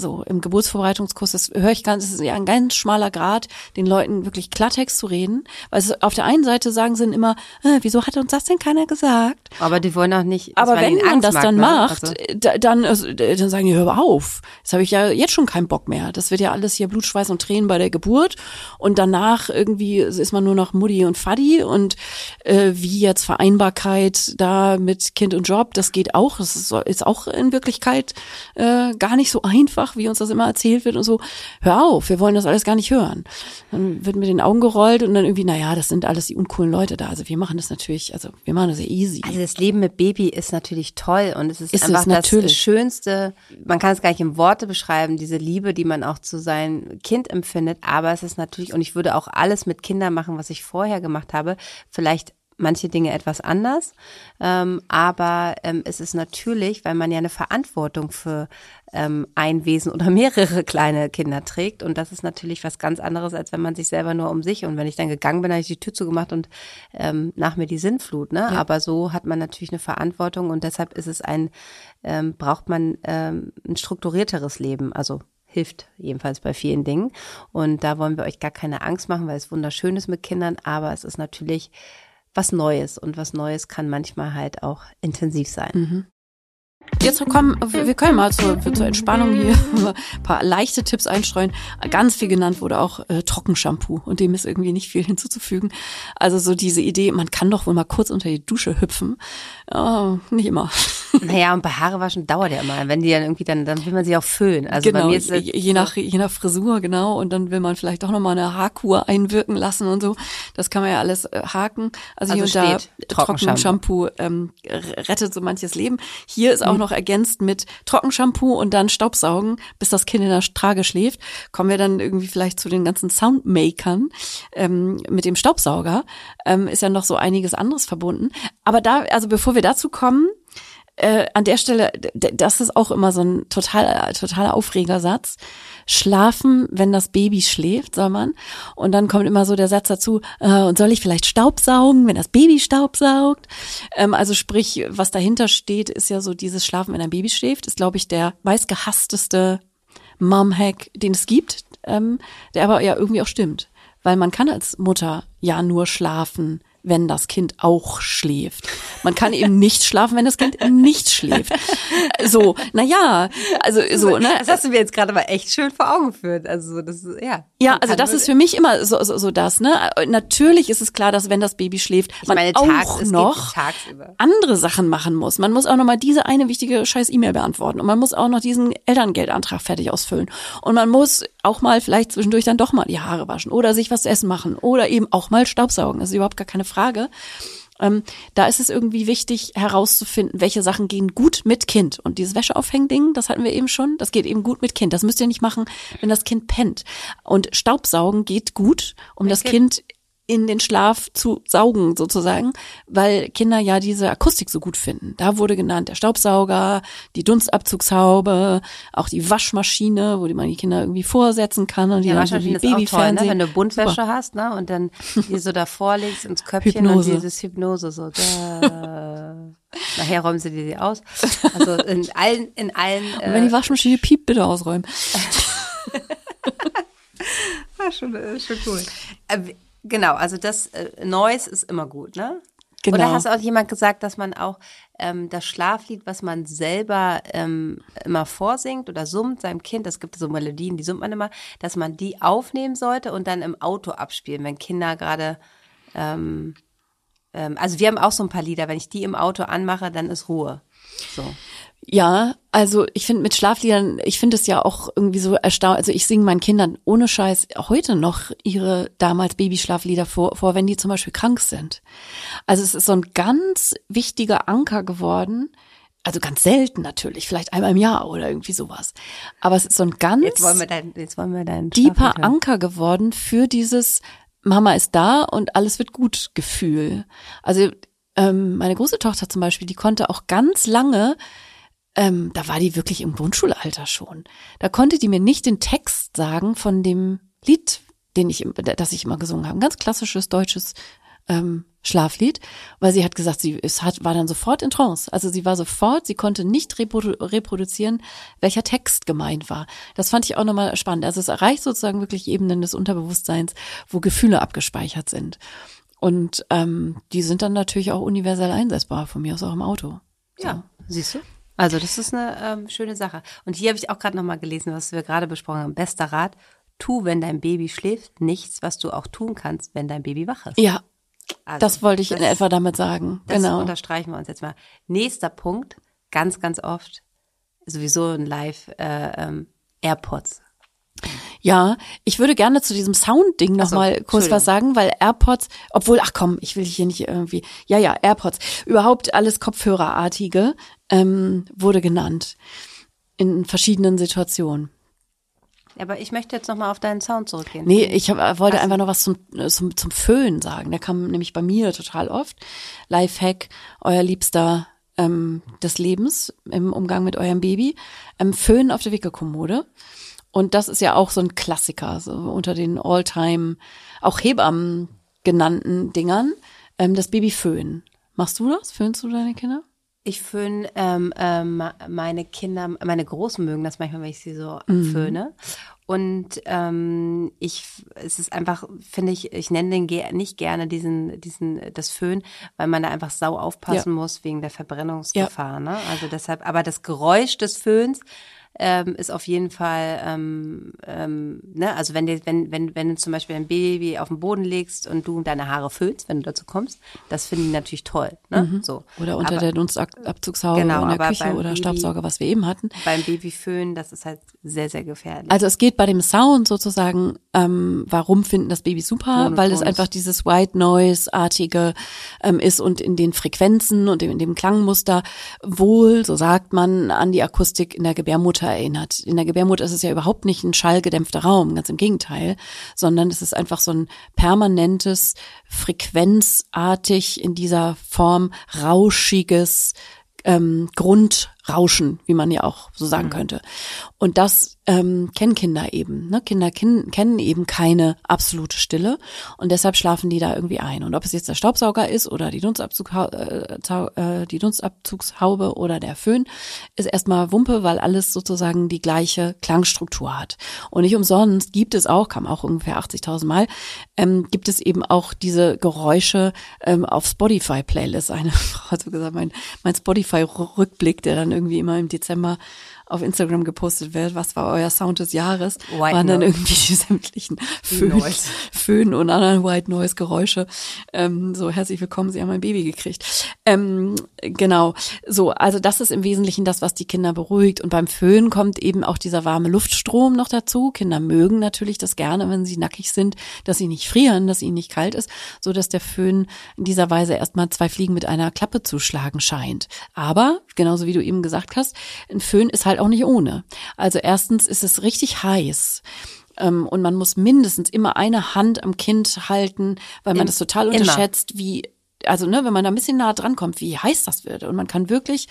so im Geburtsvorbereitungskurs, das höre ich ganz, das ist ja ein ganz schmaler Grad, den Leuten wirklich Klartext zu reden. Weil es, auf der einen Seite sagen sie immer, äh, wieso hat uns das denn keiner gesagt? Aber die wollen auch nicht. Aber wenn man das dann ne? macht, Also, da, dann, also, dann sagen die, hör auf. Jetzt habe ich ja jetzt schon keinen Bock mehr. Das wird ja alles hier Blut, Schweiß und Tränen bei der Geburt. Und danach irgendwie ist man nur noch Mutti und Faddy. Und äh, wie jetzt Vereinbarkeit da mit Kind und Job, das geht auch. Das ist, ist auch in Wirklichkeit äh, gar nicht so einfach, wie uns das immer erzählt wird und so. Hör auf, wir wollen das alles gar nicht hören. Dann wird mit den Augen gerollt und dann irgendwie, naja, das sind alles die uncoolen Leute da. Also wir machen das natürlich, also wir machen das ja easy. also das Leben mit Baby ist natürlich toll und es ist, Ist es einfach das. Schönste. Man kann es gar nicht in Worte beschreiben, diese Liebe, die man auch zu seinem Kind empfindet. Aber es ist natürlich, und ich würde auch alles mit Kindern machen, was ich vorher gemacht habe. Vielleicht manche Dinge etwas anders. Ähm, aber ähm, es ist natürlich, weil man ja eine Verantwortung für ähm, ein Wesen oder mehrere kleine Kinder trägt. Und das ist natürlich was ganz anderes, als wenn man sich selber nur um sich. Und wenn ich dann gegangen bin, habe ich die Tür zugemacht und ähm, nach mir die Sinnflut. Ne? Aber so hat man natürlich eine Verantwortung und deshalb ist es ein, ähm, braucht man ähm, ein strukturierteres Leben. Also hilft jedenfalls bei vielen Dingen. Und da wollen wir euch gar keine Angst machen, weil es wunderschön ist mit Kindern, aber es ist natürlich was Neues und was Neues kann manchmal halt auch intensiv sein. Jetzt kommen, wir können mal zur, zur Entspannung hier ein paar leichte Tipps einstreuen. Ganz viel genannt wurde auch äh, Trockenshampoo und dem ist irgendwie nicht viel hinzuzufügen. Also so diese Idee, man kann doch wohl mal kurz unter die Dusche hüpfen. Oh, nicht immer. Naja, und bei Haarewaschen dauert ja immer. Wenn die dann irgendwie dann, dann will man sie auch füllen. Also bei genau, mir ist je, je nach je nach Frisur genau und dann will man vielleicht auch noch mal eine Haarkur einwirken lassen und so. Das kann man ja alles äh, haken. Also, hier Also und da Trockenshampoo. Ähm, rettet so manches Leben. Hier ist auch noch ergänzt mit Trockenshampoo und dann Staubsaugen, bis das Kind in der Trage schläft. Kommen wir dann irgendwie vielleicht zu den ganzen Soundmakern ähm, mit dem Staubsauger. Ähm, ist ja noch so einiges anderes verbunden. Aber da, also bevor wir dazu kommen, äh, an der Stelle, das ist auch immer so ein total, totaler Aufregersatz. Schlafen, wenn das Baby schläft, soll man. Und dann kommt immer so der Satz dazu, äh, und soll ich vielleicht Staubsaugen, wenn das Baby staubsaugt? Ähm, also sprich, was dahinter steht, ist ja so dieses Schlafen, wenn ein Baby schläft, ist, glaube ich, der meistgehassteste Mom-Hack, den es gibt, ähm, der aber ja irgendwie auch stimmt. Weil man kann als Mutter ja nur schlafen, wenn das Kind auch schläft. Man kann eben nicht schlafen, wenn das Kind nicht schläft. So, naja, also so, ne? Das hast du mir jetzt gerade mal echt schön vor Augen geführt. Also das ist, ja. Ja, also das ist für mich immer so, so, so das, ne? Natürlich ist es klar, dass wenn das Baby schläft, man meine, auch tags- es noch andere Sachen machen muss. Man muss auch noch mal diese eine wichtige scheiß E-Mail beantworten und man muss auch noch diesen Elterngeldantrag fertig ausfüllen und man muss auch mal vielleicht zwischendurch dann doch mal die Haare waschen oder sich was zu essen machen oder eben auch mal Staubsaugen. Das ist überhaupt gar keine Frage. Ähm, da ist es irgendwie wichtig herauszufinden, welche Sachen gehen gut mit Kind. Und dieses Wäscheaufhängding, das hatten wir eben schon, das geht eben gut mit Kind. Das müsst ihr nicht machen, wenn das Kind pennt. Und Staubsaugen geht gut, um das Kind in den Schlaf zu saugen sozusagen, weil Kinder ja diese Akustik so gut finden. Da wurde genannt der Staubsauger, die Dunstabzugshaube, auch die Waschmaschine, wo die man die Kinder irgendwie vorsetzen kann und die Ja, dann so wahrscheinlich wie ist auch toll, ne? Babyfernsehen. wenn du Buntwäsche Super. hast, ne? Und dann die so davor legst ins Köpfchen Hypnose. und dieses Hypnose so. Da. Nachher räumen sie dir die aus. Also in allen, in allen. Und wenn die Waschmaschine piept, bitte ausräumen. Ah, schon, äh, schon cool. Genau, also das äh, Noise ist immer gut, ne? Genau. Oder hast auch jemand gesagt, dass man auch ähm, das Schlaflied, was man selber ähm, immer vorsingt oder summt seinem Kind, es gibt so Melodien, die summt man immer, dass man die aufnehmen sollte und dann im Auto abspielen, wenn Kinder gerade ähm, ähm, also wir haben auch so ein paar Lieder, wenn ich die im Auto anmache, dann ist Ruhe. So. Ja, also ich finde mit Schlafliedern, ich finde es ja auch irgendwie so erstaunlich. Also ich singe meinen Kindern ohne Scheiß heute noch ihre damals Babyschlaflieder vor, vor, wenn die zum Beispiel krank sind. Also es ist so ein ganz wichtiger Anker geworden. Also ganz selten natürlich, vielleicht einmal im Jahr oder irgendwie sowas. Aber es ist so ein ganz Jetzt wollen wir dein, jetzt wollen wir deinen deeper. Anker geworden für dieses Mama ist da und alles wird gut Gefühl. Also ähm, meine große Tochter zum Beispiel, die konnte auch ganz lange, ähm, da war die wirklich im Grundschulalter schon, da konnte die mir nicht den Text sagen von dem Lied, den ich, das ich immer gesungen habe. Ein ganz klassisches deutsches ähm, Schlaflied, weil sie hat gesagt, sie es hat, war dann sofort in Trance. Also sie war sofort, sie konnte nicht reprodu reproduzieren, welcher Text gemeint war. Das fand ich auch nochmal spannend. Also es erreicht sozusagen wirklich Ebenen des Unterbewusstseins, wo Gefühle abgespeichert sind. Und ähm, die sind dann natürlich auch universell einsetzbar, von mir aus auch im Auto. Ja, siehst du? Also das ist eine ähm, schöne Sache. Und hier habe ich auch gerade noch mal gelesen, was wir gerade besprochen haben. Bester Rat: Tu, wenn dein Baby schläft, nichts, was du auch tun kannst, wenn dein Baby wach ist. Ja, Also, das wollte ich in das- etwa damit sagen. Das genau. unterstreichen wir uns jetzt mal. Nächster Punkt, ganz, ganz oft, sowieso ein Live, äh, ähm, AirPods. Ja, ich würde gerne zu diesem Sound-Ding noch Ach so, mal kurz was sagen, weil AirPods, obwohl, ach komm, ich will hier nicht irgendwie, ja, ja, AirPods, überhaupt alles Kopfhörerartige ähm, wurde genannt in verschiedenen Situationen. Aber ich möchte jetzt noch mal auf deinen Sound zurückgehen. Nee, ich hab, äh, wollte so. einfach noch was zum, äh, zum, zum Föhn sagen. Der kam nämlich bei mir total oft. Lifehack, euer Liebster ähm, des Lebens im Umgang mit eurem Baby. Ähm, Föhn auf der Wickelkommode. Und das ist ja auch so ein Klassiker, so unter den Alltime, auch Hebammen genannten Dingern. Ähm, das Baby Föhn. Machst du das? Föhnst du deine Kinder? Ich föhne ähm, ähm, meine Kinder, meine Großen mögen das manchmal, wenn ich sie so Mhm. föhne. Und ähm, ich, es ist einfach, finde ich, ich nenne den nicht gerne diesen, diesen, das Föhn, weil man da einfach sau aufpassen muss wegen der Verbrennungsgefahr. Ne? Also deshalb, aber das Geräusch des Föhns ähm, ist auf jeden Fall, ähm, ähm, ne, also wenn dir, wenn, wenn, wenn du zum Beispiel ein Baby auf den Boden legst und du deine Haare föhnst, wenn du dazu kommst, das finden die natürlich toll. Ne? So. Mhm. Oder unter aber, der Dunstabzugshaube Genau, in der Küche oder Baby- Staubsauger, was wir eben hatten. beim Babyföhn, das ist halt sehr, sehr gefährlich. Also es geht bei dem Sound sozusagen, ähm, warum finden das Baby super? Monoton Weil es einfach dieses White Noise-artige ähm, ist und in den Frequenzen und in dem Klangmuster wohl, so sagt man, an die Akustik in der Gebärmutter erinnert. In der Gebärmutter ist es ja überhaupt nicht ein schallgedämpfter Raum, ganz im Gegenteil, sondern es ist einfach so ein permanentes, frequenzartig in dieser Form rauschiges ähm, Rauschen, wie man ja auch so sagen mhm. könnte. Und das ähm, kennen Kinder eben. Ne? Kinder ken kennen eben keine absolute Stille und deshalb schlafen die da irgendwie ein. Und ob es jetzt der Staubsauger ist oder die, Dunstabzug, äh, äh, die Dunstabzugshaube oder der Föhn, ist erstmal Wumpe, weil alles sozusagen die gleiche Klangstruktur hat. Und nicht umsonst gibt es auch, kam auch ungefähr 80.000 Mal, ähm, gibt es eben auch diese Geräusche ähm, auf Spotify-Playlists. Eine Frau hat so gesagt, mein, mein Spotify-Rückblick, der dann irgendwie immer im Dezember auf Instagram gepostet wird, was war euer Sound des Jahres, White waren dann irgendwie die sämtlichen Föhn, Föhn und anderen White Noise Geräusche. Ähm, so herzlich willkommen, Sie haben ein Baby gekriegt. Ähm, genau, so also das ist im Wesentlichen das, was die Kinder beruhigt. Und beim Föhn kommt eben auch dieser warme Luftstrom noch dazu. Kinder mögen natürlich das gerne, wenn sie nackig sind, dass sie nicht frieren, dass ihnen nicht kalt ist, so dass der Föhn in dieser Weise erstmal zwei Fliegen mit einer Klappe zu schlagen scheint. Aber genauso wie du eben gesagt hast, ein Föhn ist halt auch nicht ohne. Also erstens ist es richtig heiß ähm, und man muss mindestens immer eine Hand am Kind halten, weil man In, das total unterschätzt, immer. wie also ne, wenn man da ein bisschen nah dran kommt, wie heiß das wird. Und man kann wirklich,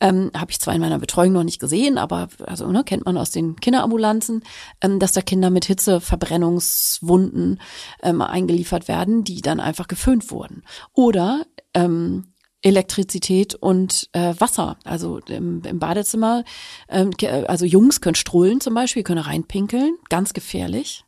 ähm, habe ich zwar in meiner Betreuung noch nicht gesehen, aber also ne, kennt man aus den Kinderambulanzen, ähm, dass da Kinder mit Hitzeverbrennungswunden ähm, eingeliefert werden, die dann einfach geföhnt wurden. Oder ähm, Elektrizität und äh, Wasser. Also im, im Badezimmer, ähm, also Jungs können strullen zum Beispiel, können reinpinkeln, ganz gefährlich.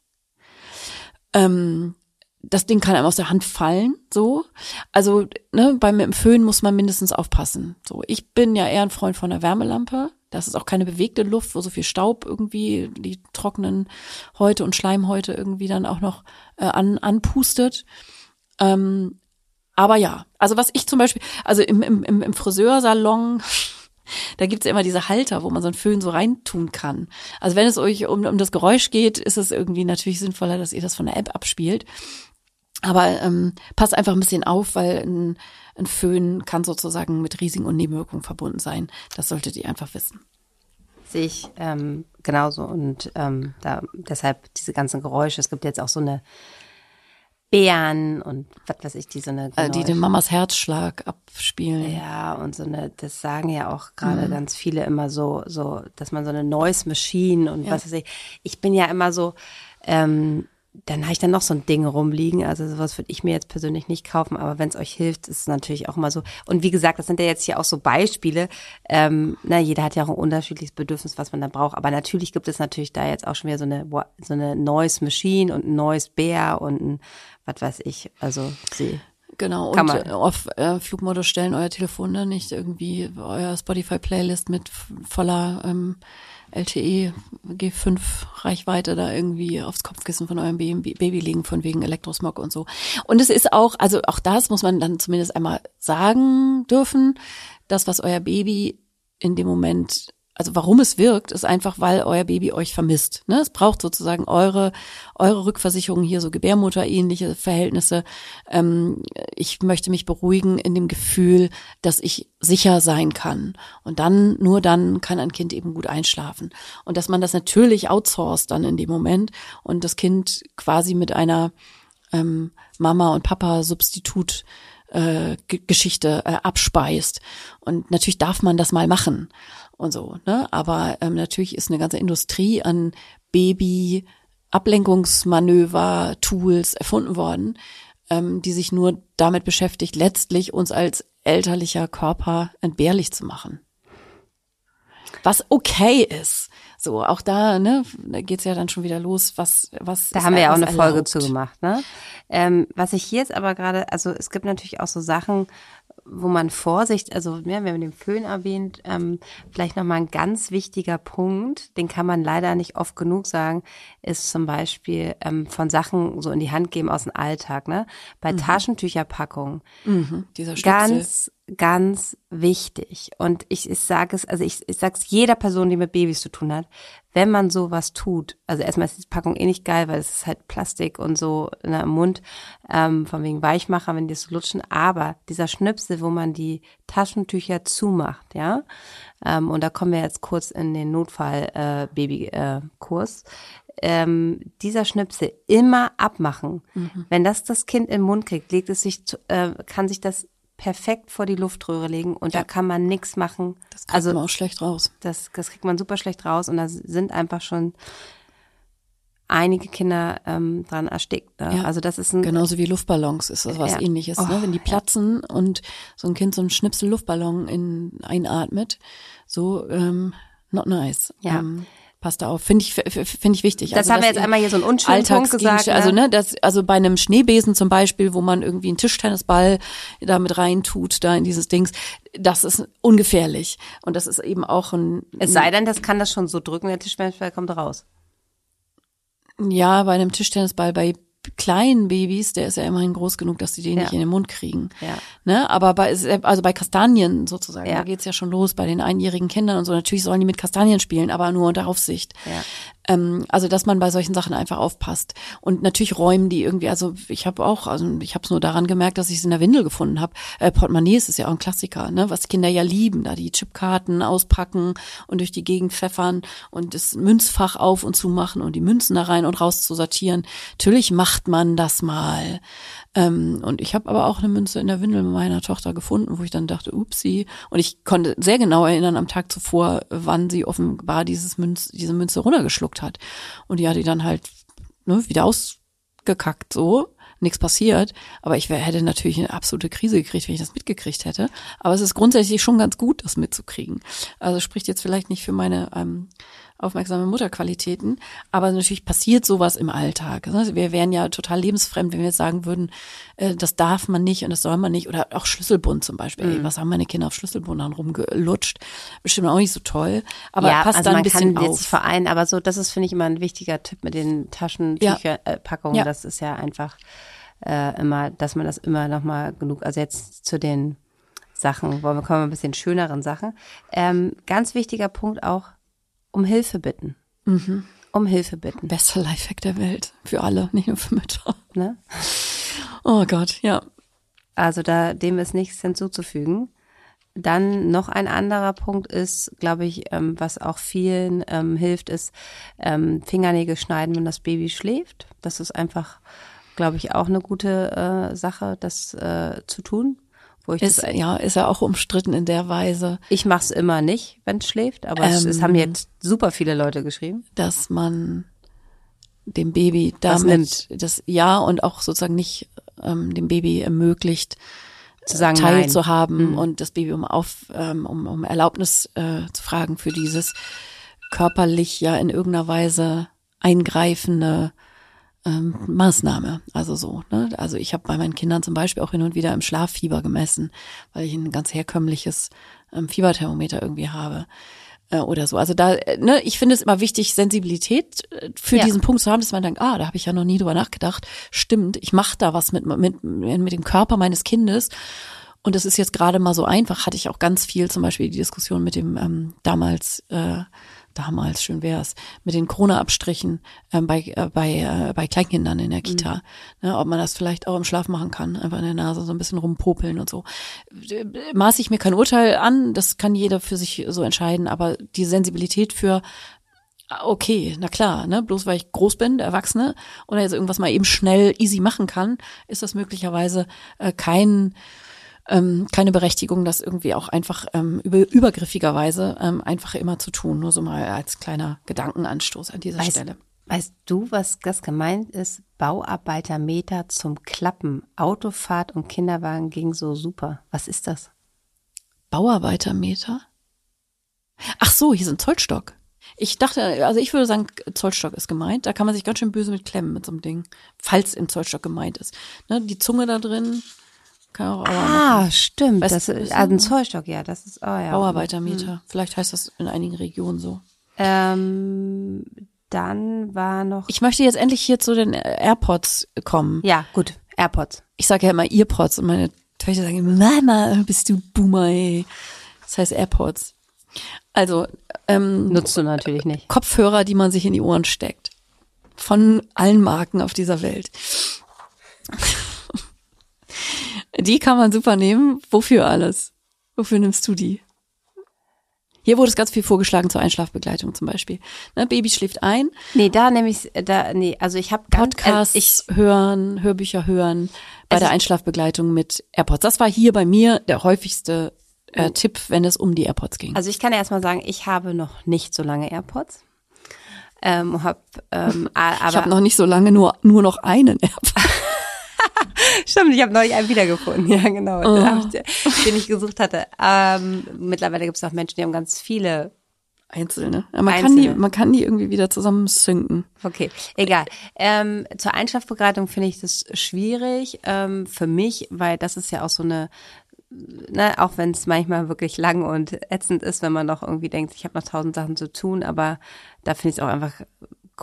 Ähm, das Ding kann einem aus der Hand fallen, so. Also, ne, beim Föhn muss man mindestens aufpassen. So, ich bin ja eher ein Freund von der Wärmelampe. Das ist auch keine bewegte Luft, wo so viel Staub irgendwie die trockenen Häute und Schleimhäute irgendwie dann auch noch äh, an, anpustet. Ähm, aber ja, also was ich zum Beispiel, also im, im, im Friseursalon, da gibt's ja immer diese Halter, wo man so einen Föhn so reintun kann. Also wenn es euch um, um das Geräusch geht, ist es irgendwie natürlich sinnvoller, dass ihr das von der App abspielt. Aber ähm, passt einfach ein bisschen auf, weil ein, ein Föhn kann sozusagen mit Risiken und Nebenwirkungen verbunden sein. Das solltet ihr einfach wissen. Sehe ich ähm, genauso. Und ähm, da deshalb diese ganzen Geräusche. Es gibt jetzt auch so eine Bären und was weiß ich, die so eine. Geräusche. Die den Mamas Herzschlag abspielen. Ja, und so eine, das sagen ja auch gerade mhm. ganz viele immer so, so, dass man so eine Noise Machine und ja. was weiß ich. Ich bin ja immer so, ähm, dann habe ich dann noch so ein Ding rumliegen. Also sowas würde ich mir jetzt persönlich nicht kaufen, aber wenn es euch hilft, ist es natürlich auch immer so. Und wie gesagt, das sind ja jetzt hier auch so Beispiele. Ähm, na, jeder hat ja auch ein unterschiedliches Bedürfnis, was man da braucht. Aber natürlich gibt es natürlich da jetzt auch schon wieder so eine so eine Noise Machine und ein Noise Bär und ein, was weiß ich. Also sie. Genau, und man. auf äh, Flugmodus stellen euer Telefon dann nicht irgendwie euer Spotify-Playlist mit voller ähm, LTE G5 Reichweite da irgendwie aufs Kopfkissen von eurem Baby legen von wegen Elektrosmog und so. Und es ist auch, also auch das muss man dann zumindest einmal sagen dürfen, das, was euer Baby in dem Moment also warum es wirkt, ist einfach, weil euer Baby euch vermisst. Ne? Es braucht sozusagen eure, eure Rückversicherung hier, so Gebärmutter-ähnliche Verhältnisse. Ähm, ich möchte mich beruhigen in dem Gefühl, dass ich sicher sein kann. Und dann, nur dann kann ein Kind eben gut einschlafen. Und dass man das natürlich outsourced dann in dem Moment und das Kind quasi mit einer ähm, Mama und Papa Substitut äh, Geschichte äh, abspeist. Und natürlich darf man das mal machen und so. Ne? Aber ähm, natürlich ist eine ganze Industrie an Baby Ablenkungsmanöver, Tools erfunden worden, ähm, die sich nur damit beschäftigt, letztlich uns als elterlicher Körper entbehrlich zu machen. Was okay ist. So, auch da, ne, da geht's ja dann schon wieder los, was, was. Da haben wir ja auch eine erlaubt. Folge zu gemacht, ne? Ähm, was ich jetzt aber gerade, also es gibt natürlich auch so Sachen, wo man Vorsicht, also ja, wir haben den Föhn erwähnt, ähm, vielleicht nochmal ein ganz wichtiger Punkt, den kann man leider nicht oft genug sagen, ist zum Beispiel ähm, von Sachen so in die Hand geben aus dem Alltag, ne? Bei mhm. Taschentücherpackungen. Mhm, dieser Ganz, ganz wichtig. Und ich, ich sage es, also ich, ich sage es jeder Person, die mit Babys zu tun hat, wenn man sowas tut, also erstmal ist die Packung eh nicht geil, weil es ist halt Plastik und so in der Mund, ähm, von wegen Weichmacher, wenn die so lutschen, aber dieser Schnipsel, wo man die Taschentücher zumacht, ja, ähm, und da kommen wir jetzt kurz in den Notfall-Baby-Kurs, äh, ähm, dieser Schnipsel immer abmachen. Mhm. Wenn das das Kind im Mund kriegt, legt es sich, zu, äh, kann sich das perfekt vor die Luftröhre legen und Ja. da kann man nichts machen. Das kriegt Also man auch schlecht raus. das, das kriegt man super schlecht raus und da sind einfach schon einige Kinder ähm, dran erstickt. Ne? Ja. Also das ist ein Genauso wie Luftballons ist das was Ja. ähnliches, Oh, ne? Wenn die platzen und so ein Kind so einen Schnipsel Luftballon in, einatmet, so ähm, not nice. Ja. Ähm, passt da auf. Finde ich, finde ich wichtig. Das Also, haben wir jetzt einmal hier so einen unschönen Punkt gesagt. Alltagsgegenstände- Also, ne, das, also bei einem Schneebesen zum Beispiel, wo man irgendwie einen Tischtennisball da mit rein tut, da in dieses Dings, das ist ungefährlich. Und das ist eben auch ein, Es sei denn, das kann das schon so drücken, der Tischtennisball kommt raus. ja, bei einem Tischtennisball, bei kleinen Babys, der ist ja immerhin groß genug, dass sie den Ja. nicht in den Mund kriegen. Ja. Ne? Aber bei, also bei Kastanien sozusagen, Ja. da geht's ja schon los bei den einjährigen Kindern und so. Natürlich sollen die mit Kastanien spielen, aber nur unter Aufsicht. Ja. Ähm, also dass man bei solchen Sachen einfach aufpasst. Und natürlich räumen die irgendwie, also ich habe auch, also ich habe es nur daran gemerkt, dass ich es in der Windel gefunden habe. Äh, Portemonnaies ist ja auch ein Klassiker, ne? was Kinder ja lieben, da die Chipkarten auspacken und durch die Gegend pfeffern und das Münzfach auf und zu machen und die Münzen da rein und raus zu sortieren. Natürlich macht man das mal. Ähm, und ich habe aber auch eine Münze in der Windel meiner Tochter gefunden, wo ich dann dachte, upsie. Und ich konnte sehr genau erinnern am Tag zuvor, wann sie offenbar dieses Münz, diese Münze runtergeschluckt hat. Und die hat die dann halt ne, wieder ausgekackt so. Nichts passiert, aber ich wär, hätte natürlich eine absolute Krise gekriegt, wenn ich das mitgekriegt hätte. Aber es ist grundsätzlich schon ganz gut, das mitzukriegen. Also spricht jetzt vielleicht nicht für meine ähm, aufmerksame Mutterqualitäten, aber natürlich passiert sowas im Alltag. ne? Wir wären ja total lebensfremd, wenn wir jetzt sagen würden, äh, das darf man nicht und das soll man nicht. Oder auch Schlüsselbund zum Beispiel. Mhm. Ey, was haben meine Kinder auf Schlüsselbund dann rumgelutscht? Bestimmt auch nicht so toll. Aber ja, passt also dann ein bisschen jetzt auf. nicht vereinen, aber so, das ist, finde ich, immer ein wichtiger Tipp mit den Taschentücherpackungen. Ja. Das ist ja einfach äh, immer, dass man das immer nochmal genug, also jetzt zu den Sachen, wollen wir kommen ein bisschen schöneren Sachen. Ähm, ganz wichtiger Punkt auch, um Hilfe bitten. Mhm. Um Hilfe bitten. Bester Lifehack der Welt. Für alle, nicht nur für Mütter. Ne? Oh Gott, ja. Also da, dem ist nichts hinzuzufügen. Dann noch ein anderer Punkt ist, glaube ich, ähm, was auch vielen ähm, hilft, ist ähm, Fingernägel schneiden, wenn das Baby schläft. Das ist einfach, glaube ich, auch eine gute äh, Sache, das äh, zu tun. Wo ich Ist, ja, ist ja auch umstritten in der Weise, ich mache es immer nicht, wenn es schläft, aber es, es Ähm. haben jetzt super viele Leute geschrieben. dass man dem Baby damit das ja und auch sozusagen nicht ähm, dem Baby ermöglicht, Zu sagen, nein. teilzuhaben Mhm. und das Baby um auf ähm, um, um Erlaubnis äh, zu fragen für dieses körperlich ja in irgendeiner Weise eingreifende ähm, Maßnahme. Also so. Ne? Also ich habe bei meinen Kindern zum Beispiel auch hin und wieder im Schlaffieber gemessen, weil ich ein ganz herkömmliches ähm, Fieberthermometer irgendwie habe äh, oder so. Also da, äh, ne, ich finde es immer wichtig, Sensibilität äh, für Ja. diesen Punkt zu haben, dass man denkt, ah, da habe ich ja noch nie drüber nachgedacht. Stimmt, ich mache da was mit, mit, mit dem Körper meines Kindes. Und das ist jetzt gerade mal so einfach, hatte ich auch ganz viel, zum Beispiel die Diskussion mit dem ähm, damals, äh, damals, schön wär's, mit den Corona-Abstrichen ähm, bei, äh, bei, äh, bei Kleinkindern in der Kita. Ne, ob man das vielleicht auch im Schlaf machen kann, einfach in der Nase so ein bisschen rumpopeln und so. Äh, Maße ich mir kein Urteil an, das kann jeder für sich so entscheiden, aber die Sensibilität für ah, Okay, na klar, ne? Bloß weil ich groß bin, der Erwachsene, und jetzt irgendwas mal eben schnell easy machen kann, ist das möglicherweise äh, kein ähm, keine Berechtigung, das irgendwie auch einfach ähm, über, übergriffigerweise ähm, einfach immer zu tun. Nur so mal als kleiner Gedankenanstoß an dieser Weißt, Stelle. weißt du, was das gemeint ist? Bauarbeitermeter zum Klappen. Autofahrt und Kinderwagen ging so super. Was ist das? Bauarbeitermeter? Ach so, hier ist ein Zollstock. Ich dachte, also ich würde sagen, Zollstock ist gemeint. Da kann man sich ganz schön böse mit klemmen mit so einem Ding. Falls im Zollstock gemeint ist. Ne, die Zunge da drin kann auch Aua machen. Ah, stimmt. Weißt das ist also ein Zollstock, ja. Das ist, oh ja. Bauarbeitermeter. Vielleicht heißt das in einigen Regionen so. Ähm, dann war noch. Ich möchte jetzt endlich hier zu den AirPods kommen. ja, gut. AirPods. Ich sage ja immer Earpods und meine Töchter sagen immer, Mama, bist du Boomer, ey. Das heißt AirPods. Also, ähm, Nutzt du natürlich nicht. Kopfhörer, die man sich in die Ohren steckt. Von allen Marken auf dieser Welt. Die kann man super nehmen. Wofür alles? Wofür nimmst du die? Hier wurde es ganz viel vorgeschlagen zur Einschlafbegleitung zum Beispiel. Ne, Baby schläft ein. Nee, da nehme ich, da, nee, also ich habe Podcasts ich, hören, Hörbücher hören bei der Einschlafbegleitung mit AirPods. Das war hier bei mir der häufigste äh, oh. Tipp, wenn es um die AirPods ging. Also ich kann ja erstmal sagen, ich habe noch nicht so lange AirPods. Ähm, hab, ähm, aber ich habe noch nicht so lange nur nur noch einen AirPod. Stimmt, ich habe neulich einen wiedergefunden. Ja, genau, oh. den, den ich gesucht hatte. Ähm, mittlerweile gibt es auch Menschen, die haben ganz viele Einzelne. Ja, man, Einzelne. Kann die, man kann die irgendwie wieder zusammen synken. Okay, egal. Ähm, zur Einschlafbegleitung finde ich das schwierig ähm, für mich, weil das ist ja auch so eine, ne, auch wenn es manchmal wirklich lang und ätzend ist, wenn man noch irgendwie denkt, ich habe noch tausend Sachen zu tun, aber da finde ich es auch einfach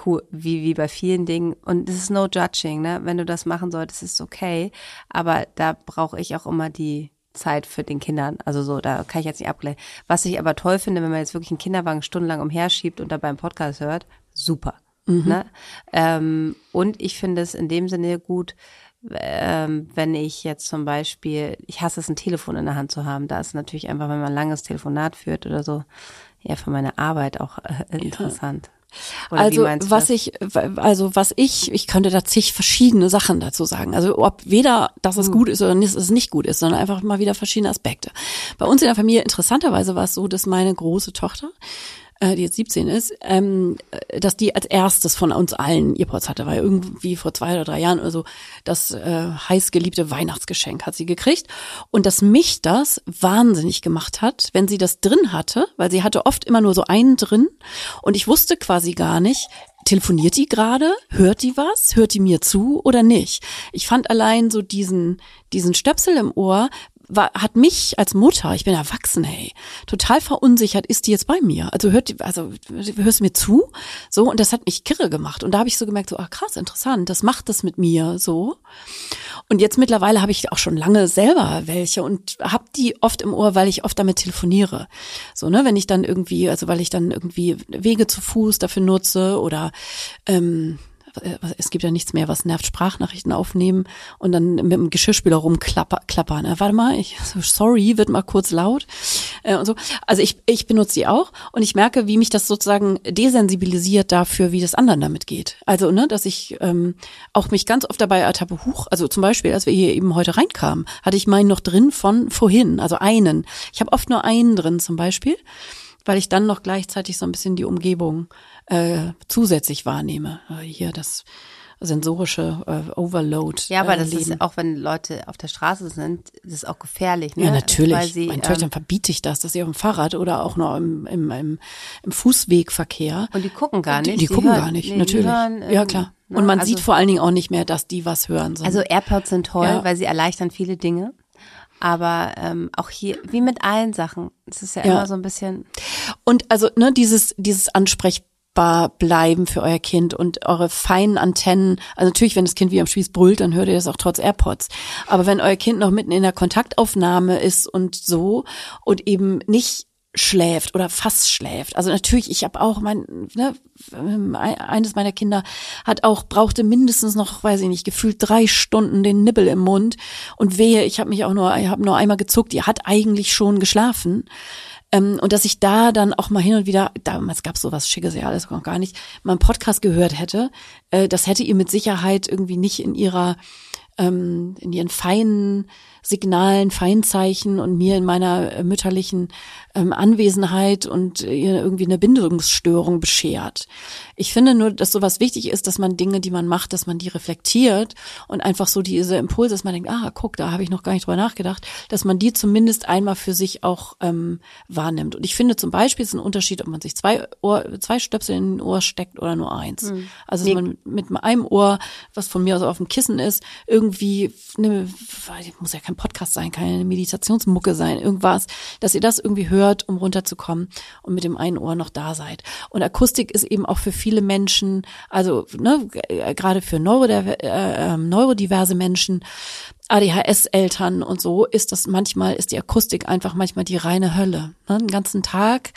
cool, wie, wie bei vielen Dingen. Und es ist no judging, ne? Wenn du das machen solltest, ist es okay. Aber da brauche ich auch immer die Zeit für den Kindern. Also so, da kann ich jetzt nicht abgleichen. Was ich aber toll finde, wenn man jetzt wirklich einen Kinderwagen stundenlang umherschiebt und dabei einen Podcast hört, super. Mhm. Ne? Ähm, und ich finde es in dem Sinne gut, ähm, wenn ich jetzt zum Beispiel, ich hasse es, ein Telefon in der Hand zu haben. Da ist natürlich einfach, wenn man ein langes Telefonat führt oder so, ja, für meine Arbeit auch äh, interessant. Oder also was ich, also was ich, ich könnte da zig verschiedene Sachen dazu sagen. Also ob weder, dass es hm. gut ist oder dass es nicht gut ist, sondern einfach mal wieder verschiedene Aspekte. Bei uns in der Familie interessanterweise war es so, dass meine große Tochter äh, die jetzt 17 ist, ähm, dass die als erstes von uns allen Earpods hatte, weil irgendwie vor zwei oder drei Jahren oder so das äh, heißgeliebte Weihnachtsgeschenk hat sie gekriegt und dass mich das wahnsinnig gemacht hat, wenn sie das drin hatte, weil sie hatte oft immer nur so einen drin und ich wusste quasi gar nicht, telefoniert die gerade? Hört die was? Hört die mir zu oder nicht? Ich fand allein so diesen, diesen Stöpsel im Ohr war, hat mich als Mutter, ich bin erwachsen, hey, total verunsichert, ist die jetzt bei mir? Also hört, also hörst du mir zu? So, und das hat mich kirre gemacht. Und da habe ich so gemerkt, so, ach krass, interessant, das macht das mit mir so. Und jetzt mittlerweile habe ich auch schon lange selber welche und habe die oft im Ohr, weil ich oft damit telefoniere. So, ne, wenn ich dann irgendwie, also weil ich dann irgendwie Wege zu Fuß dafür nutze oder ähm, äh, es gibt ja nichts mehr, was nervt, Sprachnachrichten aufnehmen und dann mit dem Geschirrspüler rumklappern. Äh, warte mal, ich, sorry, wird mal kurz laut äh, und so. Also ich, ich benutze die auch und ich merke, wie mich das sozusagen desensibilisiert dafür, wie das anderen damit geht. Also, ne, dass ich ähm, auch mich ganz oft dabei ertappe, huch, also zum Beispiel, als wir hier eben heute reinkamen, hatte ich meinen noch drin von vorhin, also einen. Ich habe oft nur einen drin zum Beispiel, weil ich dann noch gleichzeitig so ein bisschen die Umgebung äh, zusätzlich wahrnehme. Äh, hier das sensorische äh, Overload. Ja, aber äh, das leben. ist auch, wenn Leute auf der Straße sind, das ist auch gefährlich. Ne? Ja, natürlich. Weil sie, Meinen Töchtern ähm, verbiete ich das, dass sie auf dem Fahrrad oder auch noch im, im, im, im Fußwegverkehr. Und die gucken gar nicht. Die, die, die gucken hören, gar nicht, nee, natürlich. Hören, ähm, ja, klar. Ne? Und man also, sieht vor allen Dingen auch nicht mehr, dass die was hören. Also AirPods sind toll, ja. weil sie erleichtern viele Dinge. Aber ähm, auch hier, wie mit allen Sachen, es ist ja, ja, immer so ein bisschen. Und also, ne, dieses, dieses Ansprech bleiben für euer Kind und eure feinen Antennen. Also natürlich, wenn das Kind wie am Spieß brüllt, dann hört ihr das auch trotz AirPods. Aber wenn euer Kind noch mitten in der Kontaktaufnahme ist und so und eben nicht schläft oder fast schläft. Also natürlich, ich habe auch mein, ne, eines meiner Kinder hat auch brauchte mindestens noch, weiß ich nicht, gefühlt drei Stunden den Nibbel im Mund und wehe, ich habe mich auch nur, ich habe nur einmal gezuckt. Die hat eigentlich schon geschlafen. Ähm, und dass ich da dann auch mal hin und wieder, damals gab es sowas Schickes ja alles noch gar nicht, mal einen Podcast gehört hätte, äh, das hätte ihr mit Sicherheit irgendwie nicht in ihrer, ähm, in ihren feinen Signalen, Feinzeichen und mir in meiner äh, mütterlichen ähm, Anwesenheit und ihr irgendwie eine Bindungsstörung beschert. Ich finde nur, dass sowas wichtig ist, dass man Dinge, die man macht, dass man die reflektiert und einfach so diese Impulse, dass man denkt, ah, guck, da habe ich noch gar nicht drüber nachgedacht, dass man die zumindest einmal für sich auch ähm, wahrnimmt. Und ich finde zum Beispiel ist ein Unterschied, ob man sich zwei Ohr, zwei Stöpsel in ein Ohr steckt oder nur eins. Mhm. Also dass man mit einem Ohr, was von mir aus auf dem Kissen ist, irgendwie, ne, muss ja kein Podcast sein, keine Meditationsmucke sein, irgendwas, dass ihr das irgendwie hört, um runterzukommen und mit dem einen Ohr noch da seid. Und Akustik ist eben auch für viele Menschen, also ne, gerade für Neurodiver äh, ähm, neurodiverse Menschen, ADHS-Eltern und so, ist das manchmal, ist die Akustik einfach manchmal die reine Hölle. Ne? Den ganzen Tag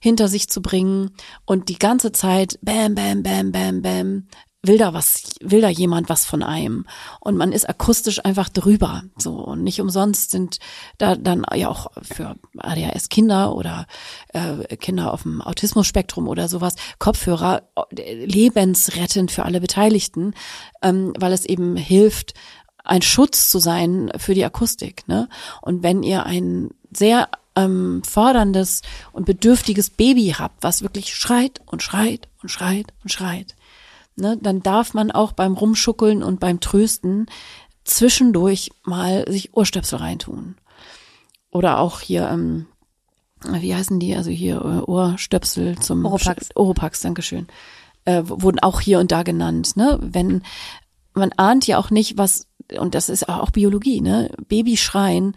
hinter sich zu bringen und die ganze Zeit bam, bam, bam, bam, bam, will da was, will da jemand was von einem. Und man ist akustisch einfach drüber. So. Und nicht umsonst sind da dann ja auch für ADHS Kinder oder äh, Kinder auf dem Autismus-Spektrum oder sowas Kopfhörer äh, lebensrettend für alle Beteiligten, ähm, weil es eben hilft, ein Schutz zu sein für die Akustik. Ne? Und wenn ihr ein sehr ähm, forderndes und bedürftiges Baby habt, was wirklich schreit und schreit und schreit und schreit, ne, dann darf man auch beim Rumschuckeln und beim Trösten zwischendurch mal sich Ohrstöpsel reintun. Oder auch hier, ähm, wie heißen die? Also hier äh, Ohrstöpsel zum Oropax. Oropax, Dankeschön. Äh, wurden auch hier und da genannt. Ne? Wenn man ahnt ja auch nicht, was und das ist auch Biologie, ne? Babyschreien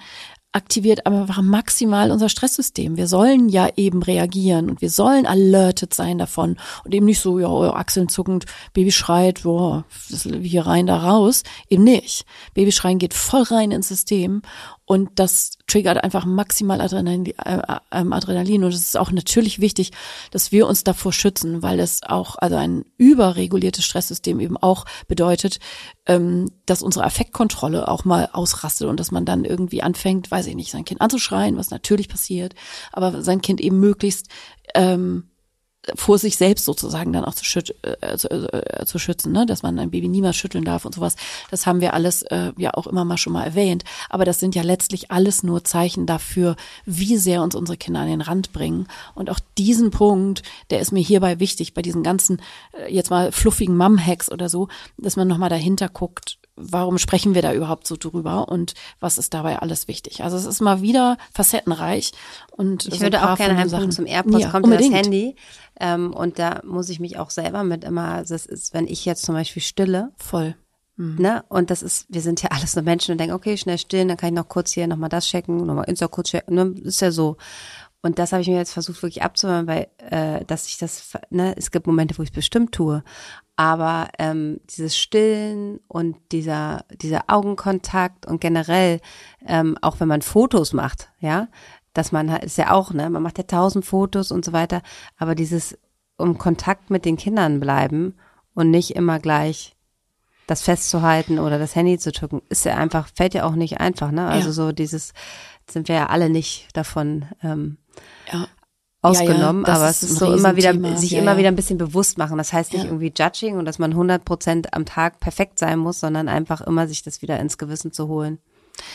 aktiviert einfach maximal unser Stresssystem. Wir sollen ja eben reagieren und wir sollen alerted sein davon und eben nicht so, ja, Achseln zuckend, Baby schreit, boah, hier rein, da raus. Eben nicht. Babyschreien geht voll rein ins System und das triggert einfach maximal Adrenalin, äh, ähm, Adrenalin. Und es ist auch natürlich wichtig, dass wir uns davor schützen, weil es auch, also ein überreguliertes Stresssystem eben auch bedeutet, ähm, dass unsere Affektkontrolle auch mal ausrastet und dass man dann irgendwie anfängt, weiß ich nicht, sein Kind anzuschreien, was natürlich passiert, aber sein Kind eben möglichst ähm, vor sich selbst sozusagen dann auch zu, schüt äh, zu, äh, zu schützen, ne? dass man ein Baby niemals schütteln darf und sowas. Das haben wir alles äh, ja auch immer mal schon mal erwähnt. Aber das sind ja letztlich alles nur Zeichen dafür, wie sehr uns unsere Kinder an den Rand bringen. Und auch diesen Punkt, der ist mir hierbei wichtig, bei diesen ganzen äh, jetzt mal fluffigen Mum-Hacks oder so, dass man nochmal dahinter guckt, warum sprechen wir da überhaupt so drüber und was ist dabei alles wichtig? Also es ist mal wieder facettenreich und ich so würde auch gerne einen Punkt zum AirPods ja, kommt unbedingt. das Handy ähm, und da muss ich mich auch selber mit immer, das ist, wenn ich jetzt zum Beispiel stille, voll. Mhm. Ne? Und das ist, wir sind ja alles nur Menschen und denken, okay, schnell stillen, dann kann ich noch kurz hier nochmal das checken, nochmal Insta kurz checken, ne? ist ja so. Und das habe ich mir jetzt versucht wirklich abzuhören, weil äh, dass ich das, ne, es gibt Momente, wo ich es bestimmt tue. Aber ähm, dieses Stillen und dieser, dieser Augenkontakt und generell, ähm, auch wenn man Fotos macht, ja, dass man halt, ist ja auch, ne, man macht ja tausend Fotos und so weiter, aber dieses um Kontakt mit den Kindern bleiben und nicht immer gleich das festzuhalten oder das Handy zu drücken, ist ja einfach, fällt ja auch nicht einfach, ne? Also ja. so dieses, sind wir ja alle nicht davon ähm, ja ausgenommen, ja, ja, aber es ist, so immer wieder, sich immer wieder ein bisschen bewusst machen. Das heißt nicht irgendwie Judging und dass man 100 Prozent am Tag perfekt sein muss, sondern einfach immer sich das wieder ins Gewissen zu holen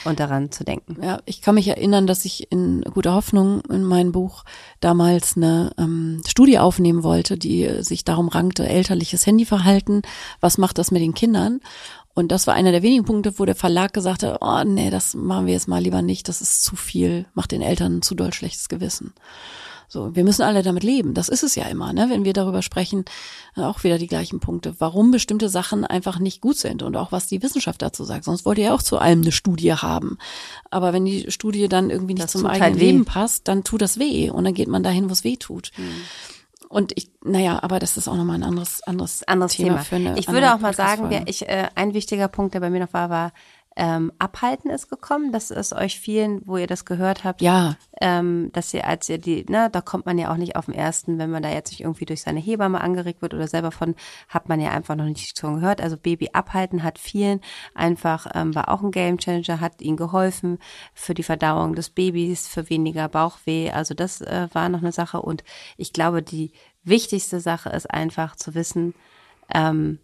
und daran zu denken. Ja, ich kann mich erinnern, dass ich in guter Hoffnung in meinem Buch damals eine ähm, Studie aufnehmen wollte, die sich darum rankte, elterliches Handyverhalten, was macht das mit den Kindern? Und das war einer der wenigen Punkte, wo der Verlag gesagt hat, oh nee, das machen wir jetzt mal lieber nicht, das ist zu viel, macht den Eltern zu doll schlechtes Gewissen. So, wir müssen alle damit leben. Das ist es ja immer, ne? Wenn wir darüber sprechen, äh, auch wieder die gleichen Punkte, warum bestimmte Sachen einfach nicht gut sind und auch was die Wissenschaft dazu sagt. Sonst wollt ihr ja auch zu allem eine Studie haben. Aber wenn die Studie dann irgendwie nicht das zum eigenen halt Leben passt, dann tut das weh und dann geht man dahin, wo es weh tut. Mhm. Und ich, naja, aber das ist auch nochmal ein anderes, anderes, anderes Thema. Thema. Für eine ich würde auch mal sagen, wer ich, äh, ein wichtiger Punkt, der bei mir noch war, war ähm, Abhalten ist gekommen. Das ist euch vielen, wo ihr das gehört habt. Ja. Ähm, dass ihr, als ihr die, ne, da kommt man ja auch nicht auf den ersten, wenn man da jetzt nicht irgendwie durch seine Hebamme angeregt wird oder selber von, hat man ja einfach noch nicht schon gehört. Also Baby abhalten hat vielen einfach, ähm, war auch ein Game Changer, hat ihnen geholfen für die Verdauung des Babys, für weniger Bauchweh. Also das äh, war noch eine Sache. Und ich glaube, die wichtigste Sache ist einfach zu wissen, ähm,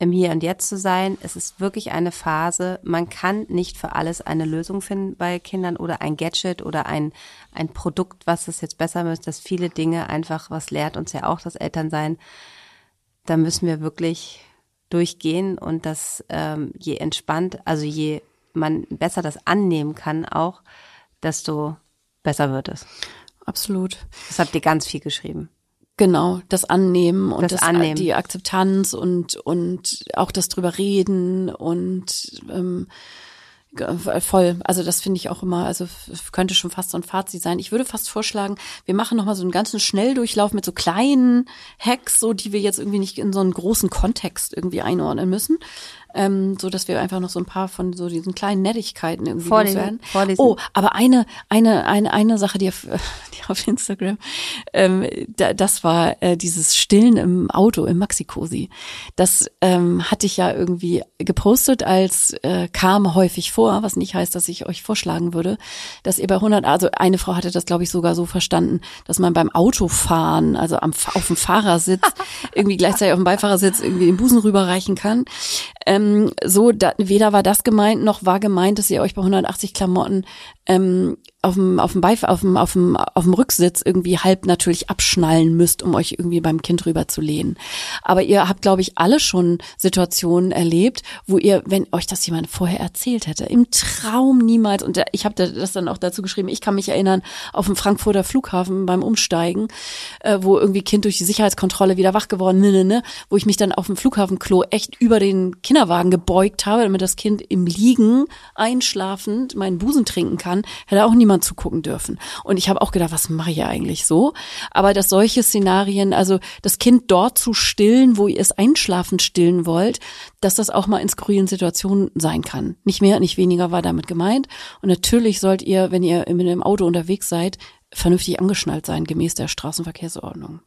im Hier und Jetzt zu sein. Es ist wirklich eine Phase. Man kann nicht für alles eine Lösung finden bei Kindern oder ein Gadget oder ein, ein Produkt, was es jetzt besser müsste, dass viele Dinge einfach, was lehrt uns ja auch das Elternsein. Da müssen wir wirklich durchgehen und das ähm, je entspannt, also je man besser das annehmen kann auch, desto besser wird es. Absolut. Das habt ihr ganz viel geschrieben. Genau, das Annehmen und das, das Annehmen. die Akzeptanz und und auch das drüber reden und ähm, voll. Also das finde ich auch immer, also könnte schon fast so ein Fazit sein. Ich würde fast vorschlagen, wir machen nochmal so einen ganzen Schnelldurchlauf mit so kleinen Hacks, so die wir jetzt irgendwie nicht in so einen großen Kontext irgendwie einordnen müssen. Ähm, so dass wir einfach noch so ein paar von so diesen kleinen Nettigkeiten irgendwie Vorlesen, loswerden. vorlesen. Oh, aber eine, eine, eine, eine Sache, die auf, die auf Instagram, ähm, da, das war äh, dieses Stillen im Auto im Maxi-Cosi. Das ähm, hatte ich ja irgendwie gepostet als äh, kam häufig vor, was nicht heißt, dass ich euch vorschlagen würde, dass ihr bei 100, also eine Frau hatte das glaube ich sogar so verstanden, dass man beim Autofahren, also am, auf dem Fahrersitz, irgendwie gleichzeitig auf dem Beifahrersitz irgendwie den Busen rüberreichen kann. Ähm, so, da, weder war das gemeint, noch war gemeint, dass ihr euch bei 180 Klamotten ähm, auf dem auf dem Beif auf dem auf dem auf dem Rücksitz irgendwie halb natürlich abschnallen müsst, um euch irgendwie beim Kind rüber zu lehnen. Aber ihr habt glaube ich alle schon Situationen erlebt, wo ihr, wenn euch das jemand vorher erzählt hätte, im Traum niemals und ich habe das dann auch dazu geschrieben, ich kann mich erinnern auf dem Frankfurter Flughafen beim Umsteigen, äh, wo irgendwie Kind durch die Sicherheitskontrolle wieder wach geworden, ne, ne, ne, wo ich mich dann auf dem Flughafenklo echt über den Kinderwagen gebeugt habe, damit das Kind im Liegen einschlafend meinen Busen trinken kann, hätte auch niemand zugucken dürfen. Und ich habe auch gedacht, was mache ich eigentlich so? Aber dass solche Szenarien, also das Kind dort zu stillen, wo ihr es einschlafend stillen wollt, dass das auch mal in skurrilen Situationen sein kann. Nicht mehr, nicht weniger war damit gemeint. Und natürlich sollt ihr, wenn ihr mit dem Auto unterwegs seid, vernünftig angeschnallt sein, gemäß der Straßenverkehrsordnung.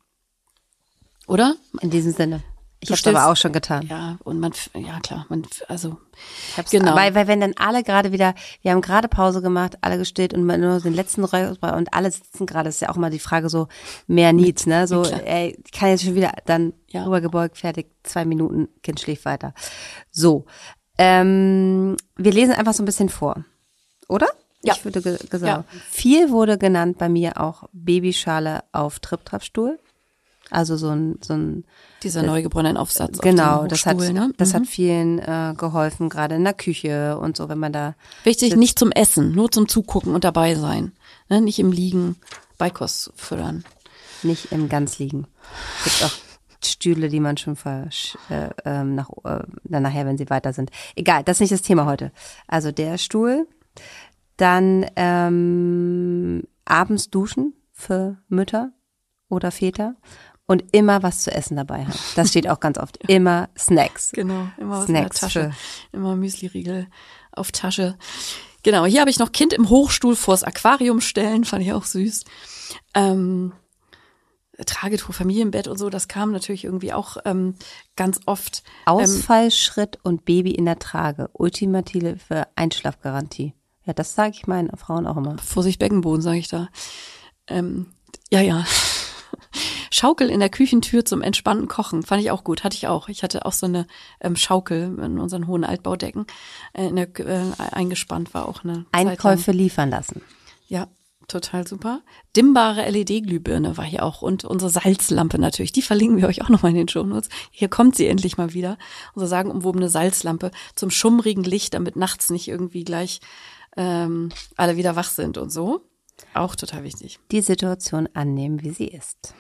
Oder? In diesem Sinne. Ich habe aber auch schon getan. Ja, und man, ja klar, man, also, Ich hab's, Genau. Weil, weil wenn dann alle gerade wieder, wir haben gerade Pause gemacht, alle gestillt und man nur den letzten Reus und alle sitzen gerade, ist ja auch mal die Frage so, mehr Needs, ne? So, klar. ey, ich kann jetzt schon wieder dann Ja. rübergebeugt, fertig, zwei Minuten, Kind schläft weiter. So. Ähm, wir lesen einfach so ein bisschen vor. Oder? Ja. Ich würde ge gesagt. Ja. Viel wurde genannt bei mir auch Babyschale auf Trip-Trap-Stuhl. Also so ein, so ein dieser neugeborenen Aufsatz Genau, auf das hat, ne? das Mhm. hat vielen äh, geholfen, gerade in der Küche und so, wenn man da Wichtig, nicht zum Essen, nur zum Zugucken und dabei sein. Ne? Nicht im Liegen Beikost füttern. nicht im Ganz liegen. Gibt auch Stühle, die man schon versch äh, ähm, nach, äh, dann nachher, wenn sie weiter sind. Egal, das ist nicht das Thema heute. Also der Stuhl, dann ähm, abends duschen für Mütter oder Väter und immer was zu essen dabei haben. Das steht auch ganz oft. Immer Snacks. Genau, immer was Snacks in der Tasche. Immer Müsli-Riegel auf Tasche. Genau, hier habe ich noch Kind im Hochstuhl vors Aquarium stellen, fand ich auch süß. Ähm, Tragetuch, Familienbett und so, das kam natürlich irgendwie auch ähm, ganz oft. Ähm, Ausfallschritt und Baby in der Trage. Ultimative Einschlafgarantie. Ja, das sage ich meinen Frauen auch immer. Vorsicht Beckenboden, sage ich da. Ähm, ja, ja. Schaukel in der Küchentür zum entspannten Kochen. Fand ich auch gut. Hatte ich auch. Ich hatte auch so eine ähm, Schaukel in unseren hohen Altbaudecken äh, in der, äh, eingespannt, war auch eine. Einkäufe liefern lassen. Ja, total super. Dimmbare LED-Glühbirne war hier auch und unsere Salzlampe natürlich. Die verlinken wir euch auch nochmal in den Shownotes. Hier kommt sie endlich mal wieder. Unsere sagenumwobene Salzlampe zum schummrigen Licht, damit nachts nicht irgendwie gleich ähm, alle wieder wach sind und so. Auch total wichtig. Die Situation annehmen, wie sie ist.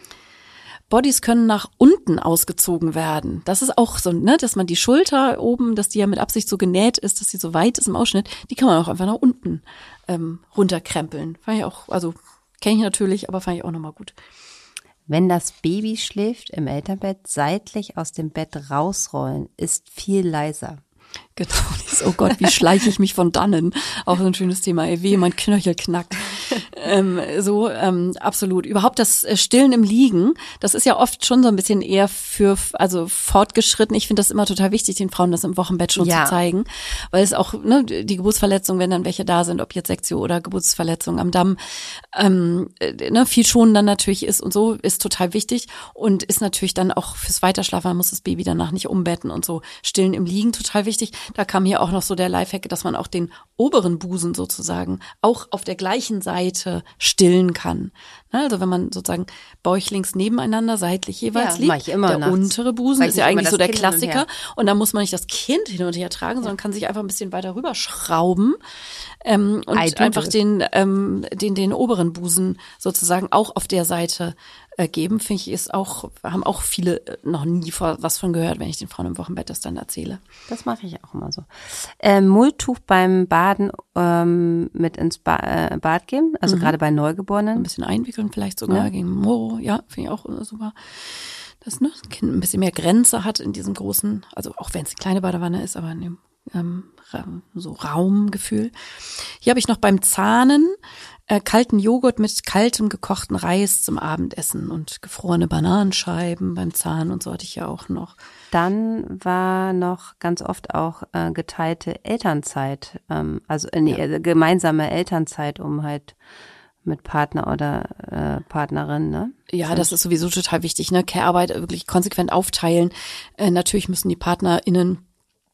Bodies können nach unten ausgezogen werden. Das ist auch so, ne, dass man die Schulter oben, dass die ja mit Absicht so genäht ist, dass sie so weit ist im Ausschnitt, die kann man auch einfach nach unten ähm, runterkrempeln. Fand ich auch, also kenne ich natürlich, aber fand ich auch nochmal gut. Wenn das Baby schläft im Elternbett, seitlich aus dem Bett rausrollen, ist viel leiser. Genau, oh Gott, wie schleiche ich mich von dannen? Auch so ein schönes Thema, ey, weh, mein Knöchel knackt. ähm, so, ähm, absolut. Überhaupt das äh, Stillen im Liegen, das ist ja oft schon so ein bisschen eher für, also fortgeschritten. Ich finde das immer total wichtig, den Frauen das im Wochenbett schon Ja. zu zeigen, weil es auch, ne, die Geburtsverletzungen, wenn dann welche da sind, ob jetzt Sektio oder Geburtsverletzungen am Damm, ähm, äh, ne, viel schonen dann natürlich ist und so, ist total wichtig und ist natürlich dann auch fürs Weiterschlafen, man muss das Baby danach nicht umbetten und so. Stillen im Liegen, total wichtig. Da kam hier auch noch so der Lifehack, dass man auch den oberen Busen sozusagen auch auf der gleichen Seite stillen kann. Ne, Also wenn man sozusagen bäuchlings nebeneinander, seitlich jeweils Ja, liegt, ich immer der nachts. untere Busen Weil ist ja eigentlich so der Kind und Klassiker her. und dann muss man nicht das Kind hin und her tragen, sondern kann sich einfach ein bisschen weiter rüberschrauben ähm, und einfach den, ähm, den, den oberen Busen sozusagen auch auf der Seite geben, finde ich, ist auch, haben auch viele äh, noch nie vor, was von gehört, wenn ich den Frauen im Wochenbett das dann erzähle. Das mache ich auch immer so. Ähm, Mulltuch beim Baden ähm, mit ins ba äh, Bad geben, also gerade bei Ein Neugeborenen. bisschen einwickeln vielleicht sogar Ja. gegen Moro, ja, finde ich auch äh, super. das ne, Kind ein bisschen mehr Grenze hat in diesem großen, also auch wenn es eine kleine Badewanne ist, aber in dem ähm, so Raumgefühl. Hier habe ich noch beim Zahnen äh, kalten Joghurt mit kaltem gekochten Reis zum Abendessen und gefrorene Bananenscheiben beim Zahn und so hatte ich ja auch noch. Dann war noch ganz oft auch äh, geteilte Elternzeit, ähm, also äh, nee, ja. gemeinsame Elternzeit, um halt mit Partner oder äh, Partnerin, ne? Ja, das ist sowieso total wichtig, ne? Care-Arbeit wirklich konsequent aufteilen. Äh, natürlich müssen die PartnerInnen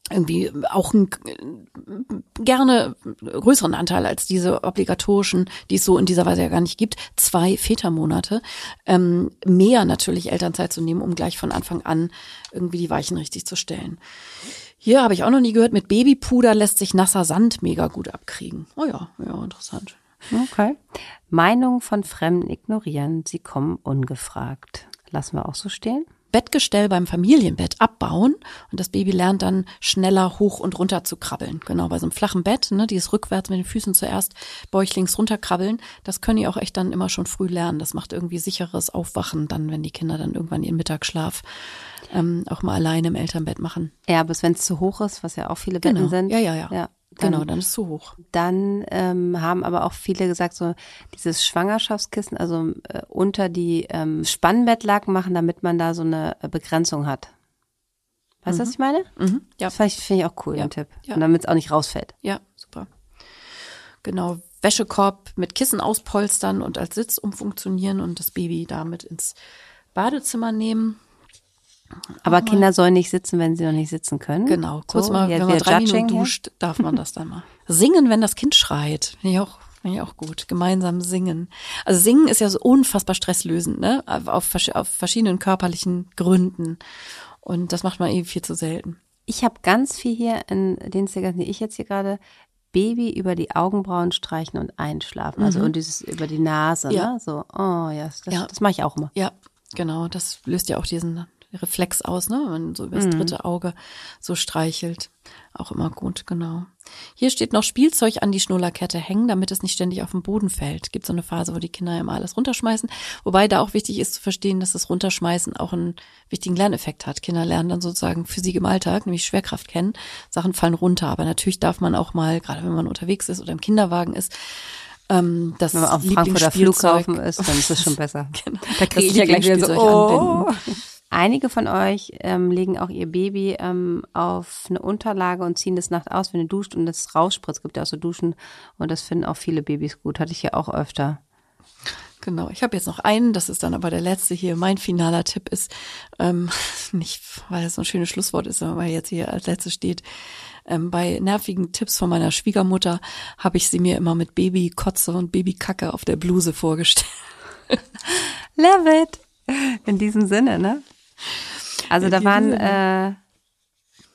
irgendwie auch einen gerne größeren Anteil als diese obligatorischen, die es so in dieser Weise ja gar nicht gibt, zwei Vätermonate, ähm, mehr natürlich Elternzeit zu nehmen, um gleich von Anfang an irgendwie die Weichen richtig zu stellen. Hier habe ich auch noch nie gehört, mit Babypuder lässt sich nasser Sand mega gut abkriegen. Oh ja, ja, interessant. Okay. Meinung von Fremden ignorieren, sie kommen ungefragt. Lassen wir auch so stehen. Bettgestell beim Familienbett abbauen und das Baby lernt dann schneller hoch und runter zu krabbeln. Genau, bei so einem flachen Bett, ne, dieses rückwärts mit den Füßen zuerst bäuchlings runterkrabbeln, das können die auch echt dann immer schon früh lernen. Das macht irgendwie sicheres Aufwachen dann, wenn die Kinder dann irgendwann ihren Mittagsschlaf ähm, auch mal alleine im Elternbett machen. Ja, bis wenn es zu hoch ist, was ja auch viele Betten genau. sind. Ja, ja, ja. ja dann, genau, dann ist es zu hoch. Dann ähm, haben aber auch viele gesagt, so dieses Schwangerschaftskissen, also äh, unter die ähm, Spannbettlaken machen, damit man da so eine äh, Begrenzung hat. Weißt du, mhm. was ich meine? Mhm. Ja. Das finde ich, find ich auch cool, ja. den Tipp. Ja. Und damit es auch nicht rausfällt. Ja, super. Genau, Wäschekorb mit Kissen auspolstern und als Sitz umfunktionieren und das Baby damit ins Badezimmer nehmen. Aber Kinder sollen nicht sitzen, wenn sie noch nicht sitzen können. Genau, kurz So, mal, wenn man drei Minuten duscht, darf man das dann mal. Singen, wenn das Kind schreit, finde ich auch, finde ich auch gut. Gemeinsam singen. Also singen ist ja so unfassbar stresslösend, ne? Auf, auf verschiedenen körperlichen Gründen. Und das macht man eben viel zu selten. Ich habe ganz viel hier in den Zigaretten, die ich jetzt hier gerade Baby über die Augenbrauen streichen und einschlafen. Also Mhm. und dieses über die Nase, Ja. ne? So, oh ja, das, Ja. das mache ich auch immer. Ja, genau. Das löst ja auch diesen Reflex aus, ne? Wenn man so übers Mhm. dritte Auge so streichelt. Auch immer gut, genau. Hier steht noch Spielzeug an die Schnullerkette hängen, damit es nicht ständig auf den Boden fällt. Gibt so eine Phase, wo die Kinder immer alles runterschmeißen. Wobei da auch wichtig ist zu verstehen, dass das Runterschmeißen auch einen wichtigen Lerneffekt hat. Kinder lernen dann sozusagen Physik im Alltag, nämlich Schwerkraft kennen. Sachen fallen runter. Aber natürlich darf man auch mal, gerade wenn man unterwegs ist oder im Kinderwagen ist, ähm, das Wenn man auf Frankfurter Flughafen ist, dann ist es schon besser. Genau. Da kriege ich ja gleich wieder so, oh. Einige von euch ähm, legen auch ihr Baby ähm, auf eine Unterlage und ziehen das nachts aus, wenn ihr duscht und das rausspritzt. Gibt ja auch so Duschen und das finden auch viele Babys gut. Hatte ich ja auch öfter. Genau, ich habe jetzt noch einen, das ist dann aber der letzte hier. Mein finaler Tipp ist, ähm, nicht weil es so ein schönes Schlusswort ist, sondern weil jetzt hier als letztes steht, ähm, bei nervigen Tipps von meiner Schwiegermutter habe ich sie mir immer mit Babykotze und Babykacke auf der Bluse vorgestellt. Love it. In diesem Sinne, ne? Also da waren äh,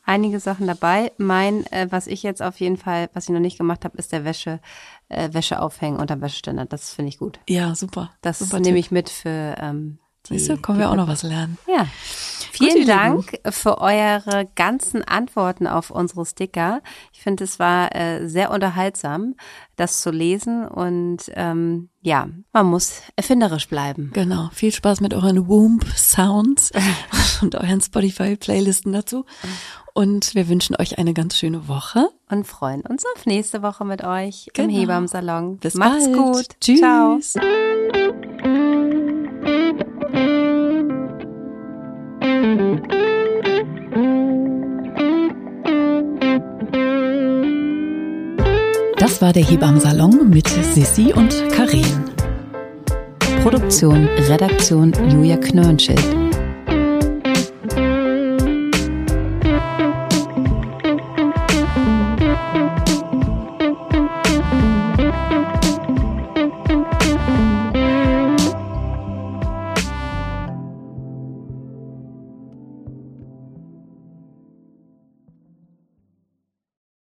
einige Sachen dabei. Mein, äh, was ich jetzt auf jeden Fall, was ich noch nicht gemacht habe, ist der Wäsche, äh, Wäsche aufhängen unter Wäscheständer. Das finde ich gut. Ja, super. Das super nehme ich mit für ähm, die. Siehst du, können wir auch noch was lernen. Ja. Vielen Lieben. Dank für eure ganzen Antworten auf unsere Sticker. Ich finde, es war äh, sehr unterhaltsam, das zu lesen. Und ähm, ja, man muss erfinderisch bleiben. Genau. Viel Spaß mit euren Womb Sounds und euren Spotify Playlisten dazu. Und wir wünschen euch eine ganz schöne Woche. Und freuen uns auf nächste Woche mit euch im Genau. Hebammensalon. Bis Macht's bald. gut. Tschüss. Ciao. Das war der Hebammensalon mit Sissi und Karen. Produktion, Redaktion Julia Knörnschild.